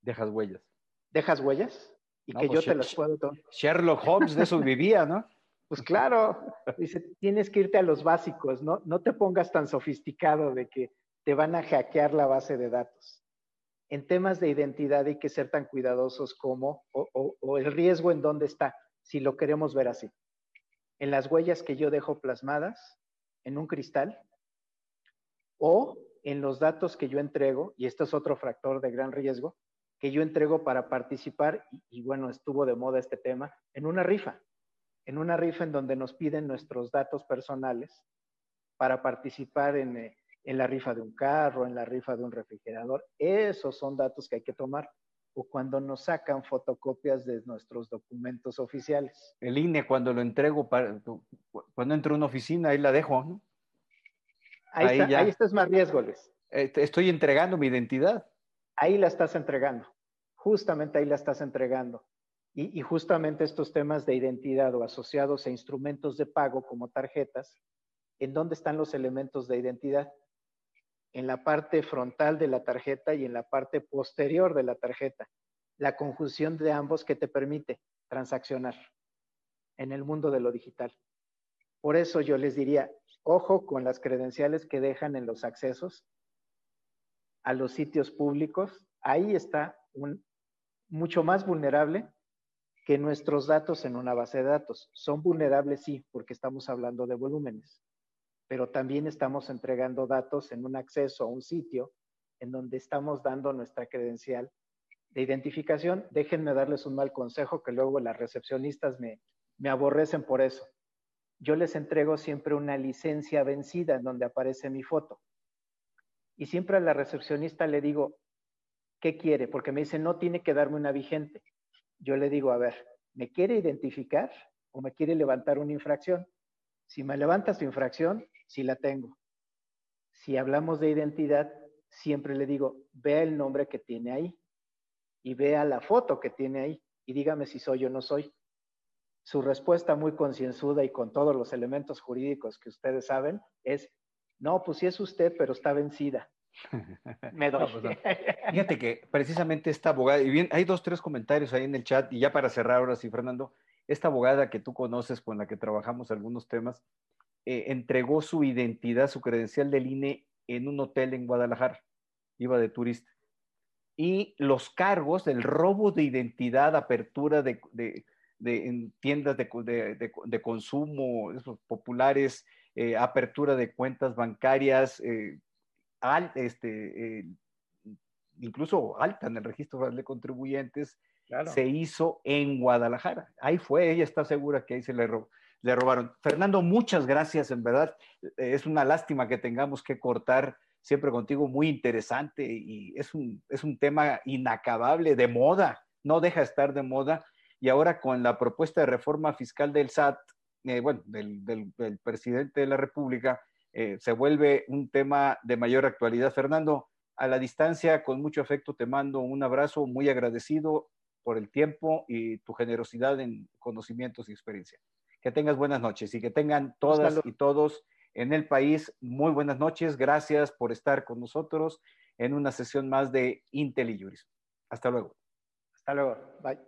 Dejas huellas. ¿Dejas huellas? Y que yo pues te las puedo tomar. Sherlock Holmes de eso vivía, ¿no? Pues claro, dice, tienes que irte a los básicos, ¿no? No te pongas tan sofisticado de que te van a hackear la base de datos. En temas de identidad hay que ser tan cuidadosos como, o, o el riesgo en dónde está, si lo queremos ver así. En las huellas que yo dejo plasmadas en un cristal o en los datos que yo entrego, y esto es otro factor de gran riesgo, que yo entrego para participar, y, bueno, estuvo de moda este tema, en una rifa, en una rifa en donde nos piden nuestros datos personales para participar en, eh, en la rifa de un carro, en la rifa de un refrigerador. Esos son datos que hay que tomar. O cuando nos sacan fotocopias de nuestros documentos oficiales. El INE, cuando lo entrego, para, cuando entro a una oficina, ahí la dejo, ¿no? Ahí, está, ahí estás más riesgo, eh, Estoy entregando mi identidad. Ahí la estás entregando. Justamente ahí la estás entregando. Y, y, justamente estos temas de identidad o asociados a instrumentos de pago como tarjetas, ¿en dónde están los elementos de identidad? En la parte frontal de la tarjeta y en la parte posterior de la tarjeta. La conjunción de ambos que te permite transaccionar en el mundo de lo digital. Por eso yo les diría, Ojo con las credenciales que dejan en los accesos a los sitios públicos. Ahí está un, mucho más vulnerable que nuestros datos en una base de datos. Son vulnerables, sí, porque estamos hablando de volúmenes, pero también estamos entregando datos en un acceso a un sitio en donde estamos dando nuestra credencial de identificación. Déjenme darles un mal consejo que luego las recepcionistas me, me aborrecen por eso yo les entrego siempre una licencia vencida en donde aparece mi foto. Y siempre a la recepcionista le digo, ¿qué quiere? Porque me dice, no tiene que darme una vigente. Yo le digo, a ver, ¿me quiere identificar o me quiere levantar una infracción? Si me levanta su infracción, sí la tengo. Si hablamos de identidad, siempre le digo, vea el nombre que tiene ahí y vea la foto que tiene ahí y dígame si soy o no soy su respuesta muy concienzuda y con todos los elementos jurídicos que ustedes saben es, no, pues sí es usted, pero está vencida. Me doy. Pues Fíjate que precisamente esta abogada, y bien, hay dos, tres comentarios ahí en el chat, y ya para cerrar ahora sí, Fernando, esta abogada que tú conoces, con la que trabajamos algunos temas, eh, entregó su identidad, su credencial del INE en un hotel en Guadalajara, iba de turista. Y los cargos del robo de identidad, apertura de de, en tiendas de, de, de consumo esos populares, eh, apertura de cuentas bancarias, eh, al, este, eh, incluso alta en el registro de contribuyentes, se hizo en Guadalajara. Ahí fue, ella está segura que ahí se le, le robaron. Fernando, muchas gracias, en verdad. Es una lástima que tengamos que cortar siempre contigo, muy interesante y es un, es un tema inacabable, de moda, no deja de estar de moda y ahora con la propuesta de reforma fiscal del SAT, eh, bueno, del, presidente de la República, eh, se vuelve un tema de mayor actualidad. Fernando, a la distancia, con mucho afecto, te mando un abrazo muy agradecido por el tiempo y tu generosidad en conocimientos y experiencia. Que tengas buenas noches y que tengan todas y todos en el país muy buenas noches. Gracias por estar con nosotros en una sesión más de Intel y Juris. Hasta luego. Hasta luego. Bye.